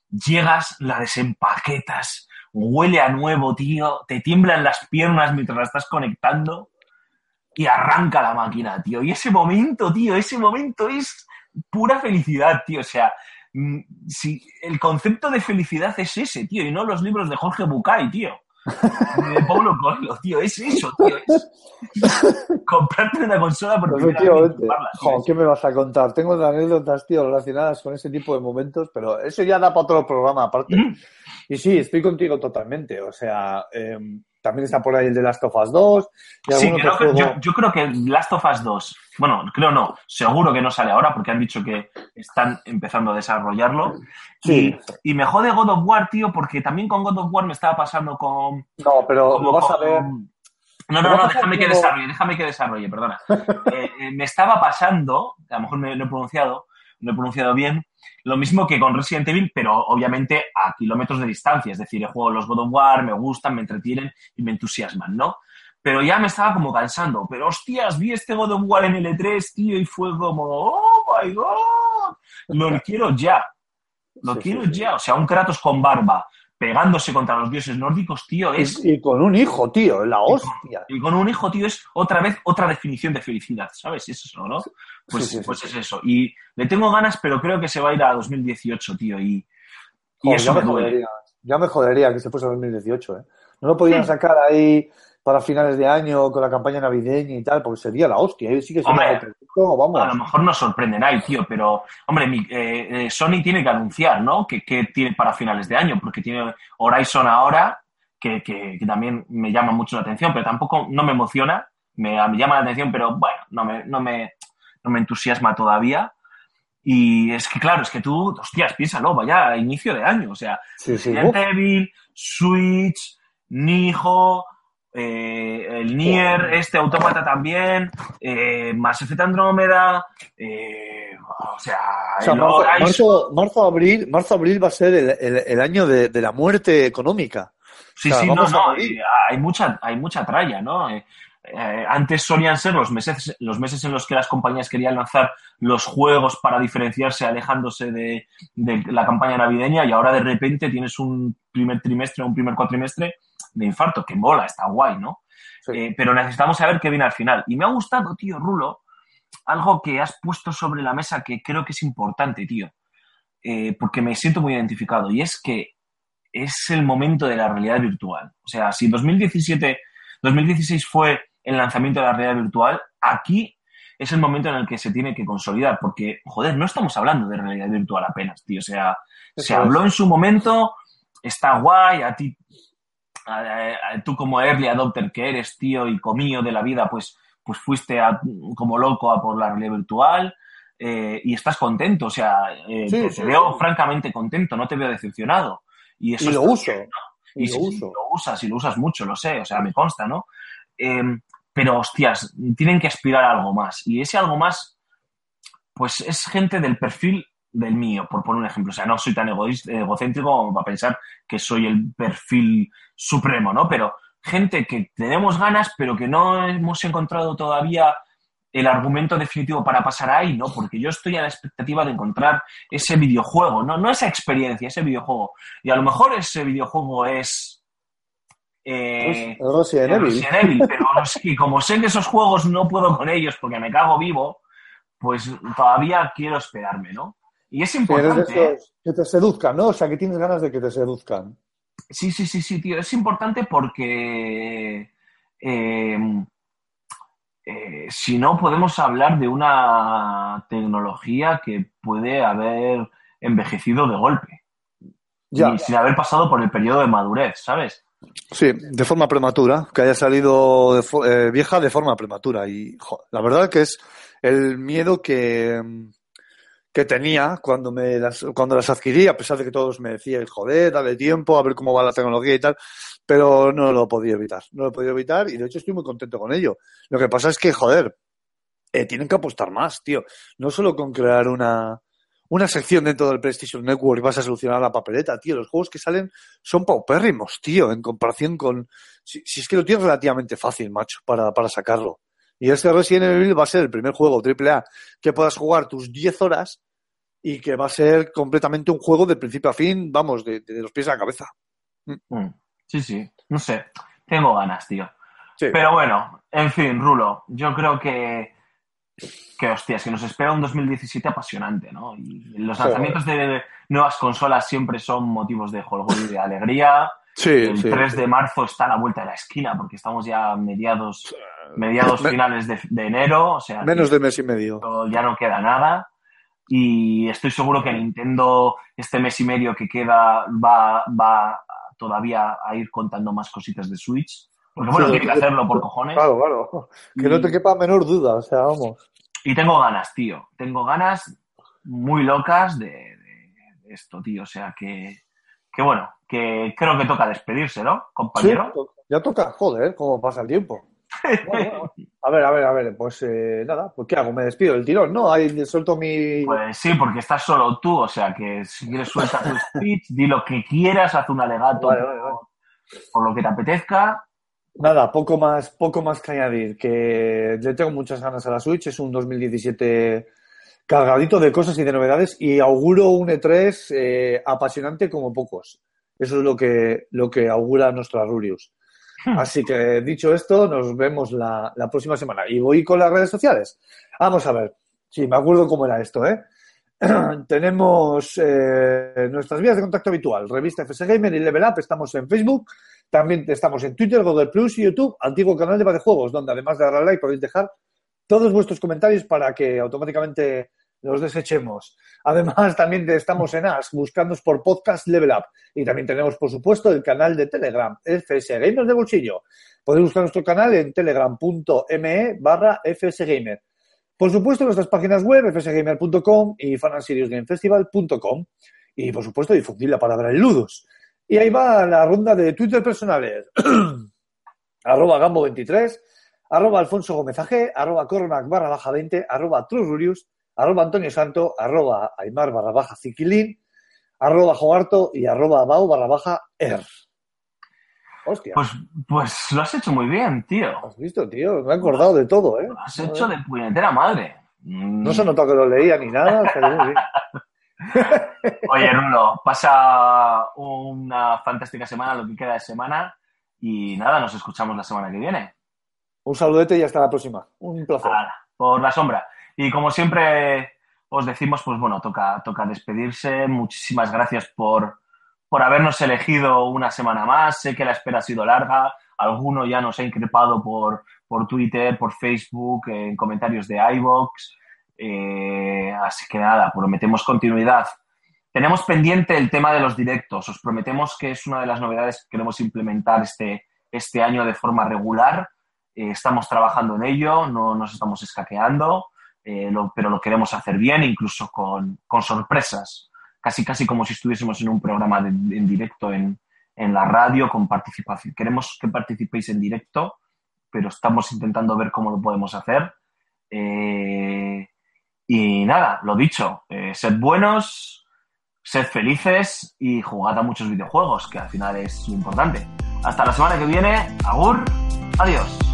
Llegas, la desempaquetas, huele a nuevo, tío, te tiemblan las piernas mientras la estás conectando y arranca la máquina, tío. Y ese momento, tío, ese momento es pura felicidad, tío. O sea, si el concepto de felicidad es ese, tío, y no los libros de Jorge Bucay, tío. De Paulo Coelho, tío, es eso, tío. Es comprarte una consola por primera vez ¿Qué me vas a contar? Tengo anécdotas, tío, relacionadas con ese tipo de momentos, pero eso ya da para otro programa aparte. Mm. Y sí, estoy contigo totalmente. O sea, eh, también está por ahí el de Last of Us 2 y Sí, que juego. yo, yo creo que Last of Us 2, bueno, creo no, seguro que no sale ahora porque han dicho que están empezando a desarrollarlo. Sí. Y, y me jode God of War, tío, porque también con God of War me estaba pasando con... No, pero como a ver. No, no, no, déjame que desarrolle, déjame que desarrolle, perdona. Eh, eh, me estaba pasando, a lo mejor me lo he pronunciado, no he pronunciado bien, lo mismo que con Resident Evil, pero obviamente a kilómetros de distancia. Es decir, he jugado los God of War, me gustan, me entretienen y me entusiasman, ¿no? Pero ya me estaba como cansando. Pero hostias, vi este God of War en L3, tío, y fue como, oh my god, lo quiero ya. Lo Sí, quiero sí, sí. ya. O sea, un Kratos con barba pegándose contra los dioses nórdicos, tío, es. Y, y con un hijo, tío, la hostia. Y con un hijo, tío, es otra vez otra definición de felicidad, ¿sabes? Es eso, ¿no? Pues, Sí, sí, sí, pues es eso. Y le tengo ganas, pero creo que se va a ir a 2018, tío. Y, y eso ya me me duele. jodería. Ya me jodería que se fuese a 2018, ¿eh? No lo podían sacar ahí para finales de año con la campaña navideña y tal, porque sería la hostia. Ahí sí que Hombre, producto, vamos. A lo mejor nos sorprenden ahí, tío, pero, hombre, mi- eh, eh, Sony tiene que anunciar, ¿no? Que, que tiene para finales de año, porque tiene Horizon ahora, que, que- que también me llama mucho la atención, pero tampoco no me emociona, me, me llama la atención, pero bueno, no me, no me, no me entusiasma todavía. Y es que, claro, es que tú, hostias, piénsalo, vaya a inicio de año, o sea, Sí, sí. Resident uf. Evil, Switch, Nijo, eh, el Nier, este Autómata también, eh, Mass Effect Andrómeda, eh, o sea, O sea, el marzo, Horizon- marzo, marzo, abril, marzo, abril va a ser el, el- el año de, de la muerte económica. Sí, o sea, sí, no, no, hay mucha, hay mucha tralla, ¿no? Eh, antes solían ser los meses, los meses en los que las compañías querían lanzar los juegos para diferenciarse alejándose de, de la campaña navideña y ahora de repente tienes un primer trimestre, un primer cuatrimestre de infarto, que mola, está guay, ¿no? Sí. Eh, pero necesitamos saber qué viene al final. Y me ha gustado, tío, Rulo, algo que has puesto sobre la mesa que creo que es importante, tío, eh, porque me siento muy identificado, y es que es el momento de la realidad virtual. O sea, si 2017, 2016 fue el lanzamiento de la realidad virtual, aquí es el momento en el que se tiene que consolidar, porque, joder, no estamos hablando de realidad virtual apenas, tío. O sea, se habló en su momento, está guay, a ti, tú como early adopter que eres, tío, y comío de la vida, pues, pues fuiste a- como loco a por la realidad virtual. eh, y estás contento, o sea, eh, Sí, te sí, veo sí. francamente contento, no te veo decepcionado. Y, eso Y lo uso. bien, ¿no? Y Y lo uso. lo usas y lo usas mucho, lo sé, o sea, me consta, ¿no? Eh, pero, hostias, tienen que aspirar a algo más. Y ese algo más, pues es gente del perfil del mío, por poner un ejemplo. O sea, no soy tan egoísta, egocéntrico como para pensar que soy el perfil supremo, ¿no? Pero gente que tenemos ganas, pero que no hemos encontrado todavía el argumento definitivo para pasar ahí, ¿no? Porque yo estoy a la expectativa de encontrar ese videojuego, ¿no? No esa experiencia, ese videojuego. Y a lo mejor ese videojuego es... eh. Resident Evil, pero sí, como sé que esos juegos no puedo con ellos porque me cago vivo, pues todavía quiero esperarme, ¿no? Y es Que eres de importante, ¿eh? esos que te seduzcan, ¿no? O sea, que tienes ganas de que te seduzcan. Sí, sí, sí, sí, tío. Es importante porque eh, eh, si no podemos hablar de una tecnología que puede haber envejecido de golpe Ya. y sin haber pasado por el periodo de madurez, ¿sabes? Sí, de forma prematura, que haya salido de fo- eh, vieja de forma prematura. Y jo, la verdad que es el miedo que, que tenía cuando, me las, cuando las adquirí, a pesar de que todos me decían, joder, dale tiempo, a ver cómo va la tecnología y tal, pero no lo he podido evitar. No lo he podido evitar y de hecho estoy muy contento con ello. Lo que pasa es que, joder, eh, tienen que apostar más, tío. No solo con crear una, una sección dentro del PlayStation Network y vas a solucionar la papeleta, tío. Los juegos que salen son paupérrimos, tío, en comparación con... Si, si es que lo tienes relativamente fácil, macho, para, para sacarlo. Y este Resident Evil va a ser el primer juego AAA que puedas jugar tus 10 horas y que va a ser completamente un juego de principio a fin, vamos, de, de los pies a la cabeza. Mm, Sí, sí, no sé. Tengo ganas, tío. Sí. Pero bueno, en fin, Rulo, yo creo que, que hostias, que nos espera un 2017 apasionante, ¿no? Y los Joder. lanzamientos de nuevas consolas siempre son motivos de jolgorio y de alegría. Sí, El sí. 3 de marzo está a la vuelta de la esquina porque estamos ya a mediados, mediados Me- finales de, de enero, o sea, Menos de mes y medio. ya no queda nada. Y estoy seguro que Nintendo, este mes y medio que queda, va, va todavía a ir contando más cositas de Switch. Porque bueno, Sí, tiene que hacerlo por cojones. Claro, claro. Que no te quepa menor duda, o sea, vamos. Y tengo ganas, tío. Tengo ganas muy locas de, esto, tío. O sea que, que bueno, que creo que toca despedirse, ¿no, compañero? ya toca, joder, cómo pasa el tiempo. Bueno. A ver, a ver, a ver, pues eh, nada, pues ¿qué hago? Me despido del tirón, ¿no? Ahí suelto mi... Pues sí, porque estás solo tú, o sea que si quieres suelta tu speech, di lo que quieras, haz un alegato Vale, vale, por, vale. por lo que te apetezca. Nada, poco más, poco más que añadir, que le tengo muchas ganas a la Switch, es un 2017 cargadito de cosas y de novedades y auguro un E3 eh, apasionante como pocos. Eso es lo que, lo que augura nuestro Arurius. Hmm. Así que dicho esto, nos vemos la, la próxima semana. Y voy con las redes sociales. Vamos a ver. Sí, me acuerdo cómo era esto, ¿eh? Tenemos eh, nuestras vías de contacto habitual, revista FS Gamer y Level Up, estamos en Facebook, también estamos en Twitter, Google Plus y YouTube, antiguo canal de juegos, donde además de darle like podéis dejar todos vuestros comentarios para que automáticamente los desechemos. Además, también estamos en Ask, buscándonos por podcast Level Up. Y también tenemos, por supuesto, el canal de Telegram, FS Gamers de Bolsillo. Podéis buscar nuestro canal en telegram.me barra fsgamer. Por supuesto, nuestras páginas web, fsgamer.com y fanaseriosgamefestival.com. Y, por supuesto, difundir la palabra en ludos. Y ahí va la ronda de Twitter personales. arroba Gambo23, arroba Alfonso Gómez AG, arroba Cormac barra baja 20, arroba Trusrurius, arroba Antonio Santo, arroba Aymar barra baja Ziquilín, arroba Jogarto y arroba Bau barra baja Er. Hostia, Pues, pues lo has hecho muy bien, tío. has visto, tío, me he acordado de todo, ¿eh? Lo has hecho de puñetera madre. Mm. No se notado que lo leía ni nada, pero muy bien. Oye, Rulo, pasa una fantástica semana, lo que queda de semana. Y nada, nos escuchamos la semana que viene. Un saludete y hasta la próxima. Un placer. Por la sombra. Y como siempre os decimos, pues bueno, toca, toca despedirse. Muchísimas gracias por, por habernos elegido una semana más. Sé que la espera ha sido larga. Alguno ya nos ha increpado por, por Twitter, por Facebook, en comentarios de iVoox. Eh, así que nada, prometemos continuidad. Tenemos pendiente el tema de los directos. Os prometemos que es una de las novedades que queremos implementar este, este año de forma regular. Eh, estamos trabajando en ello, no nos estamos escaqueando, eh, pero lo queremos hacer bien, incluso con, sorpresas. Casi, casi como si estuviésemos en un programa en directo en, en la radio con participación. Queremos que participéis en directo, pero estamos intentando ver cómo lo podemos hacer. Eh, Y nada, lo dicho, eh, sed buenos, sed felices y jugad a muchos videojuegos, que al final es lo importante. Hasta la semana que viene, agur, adiós.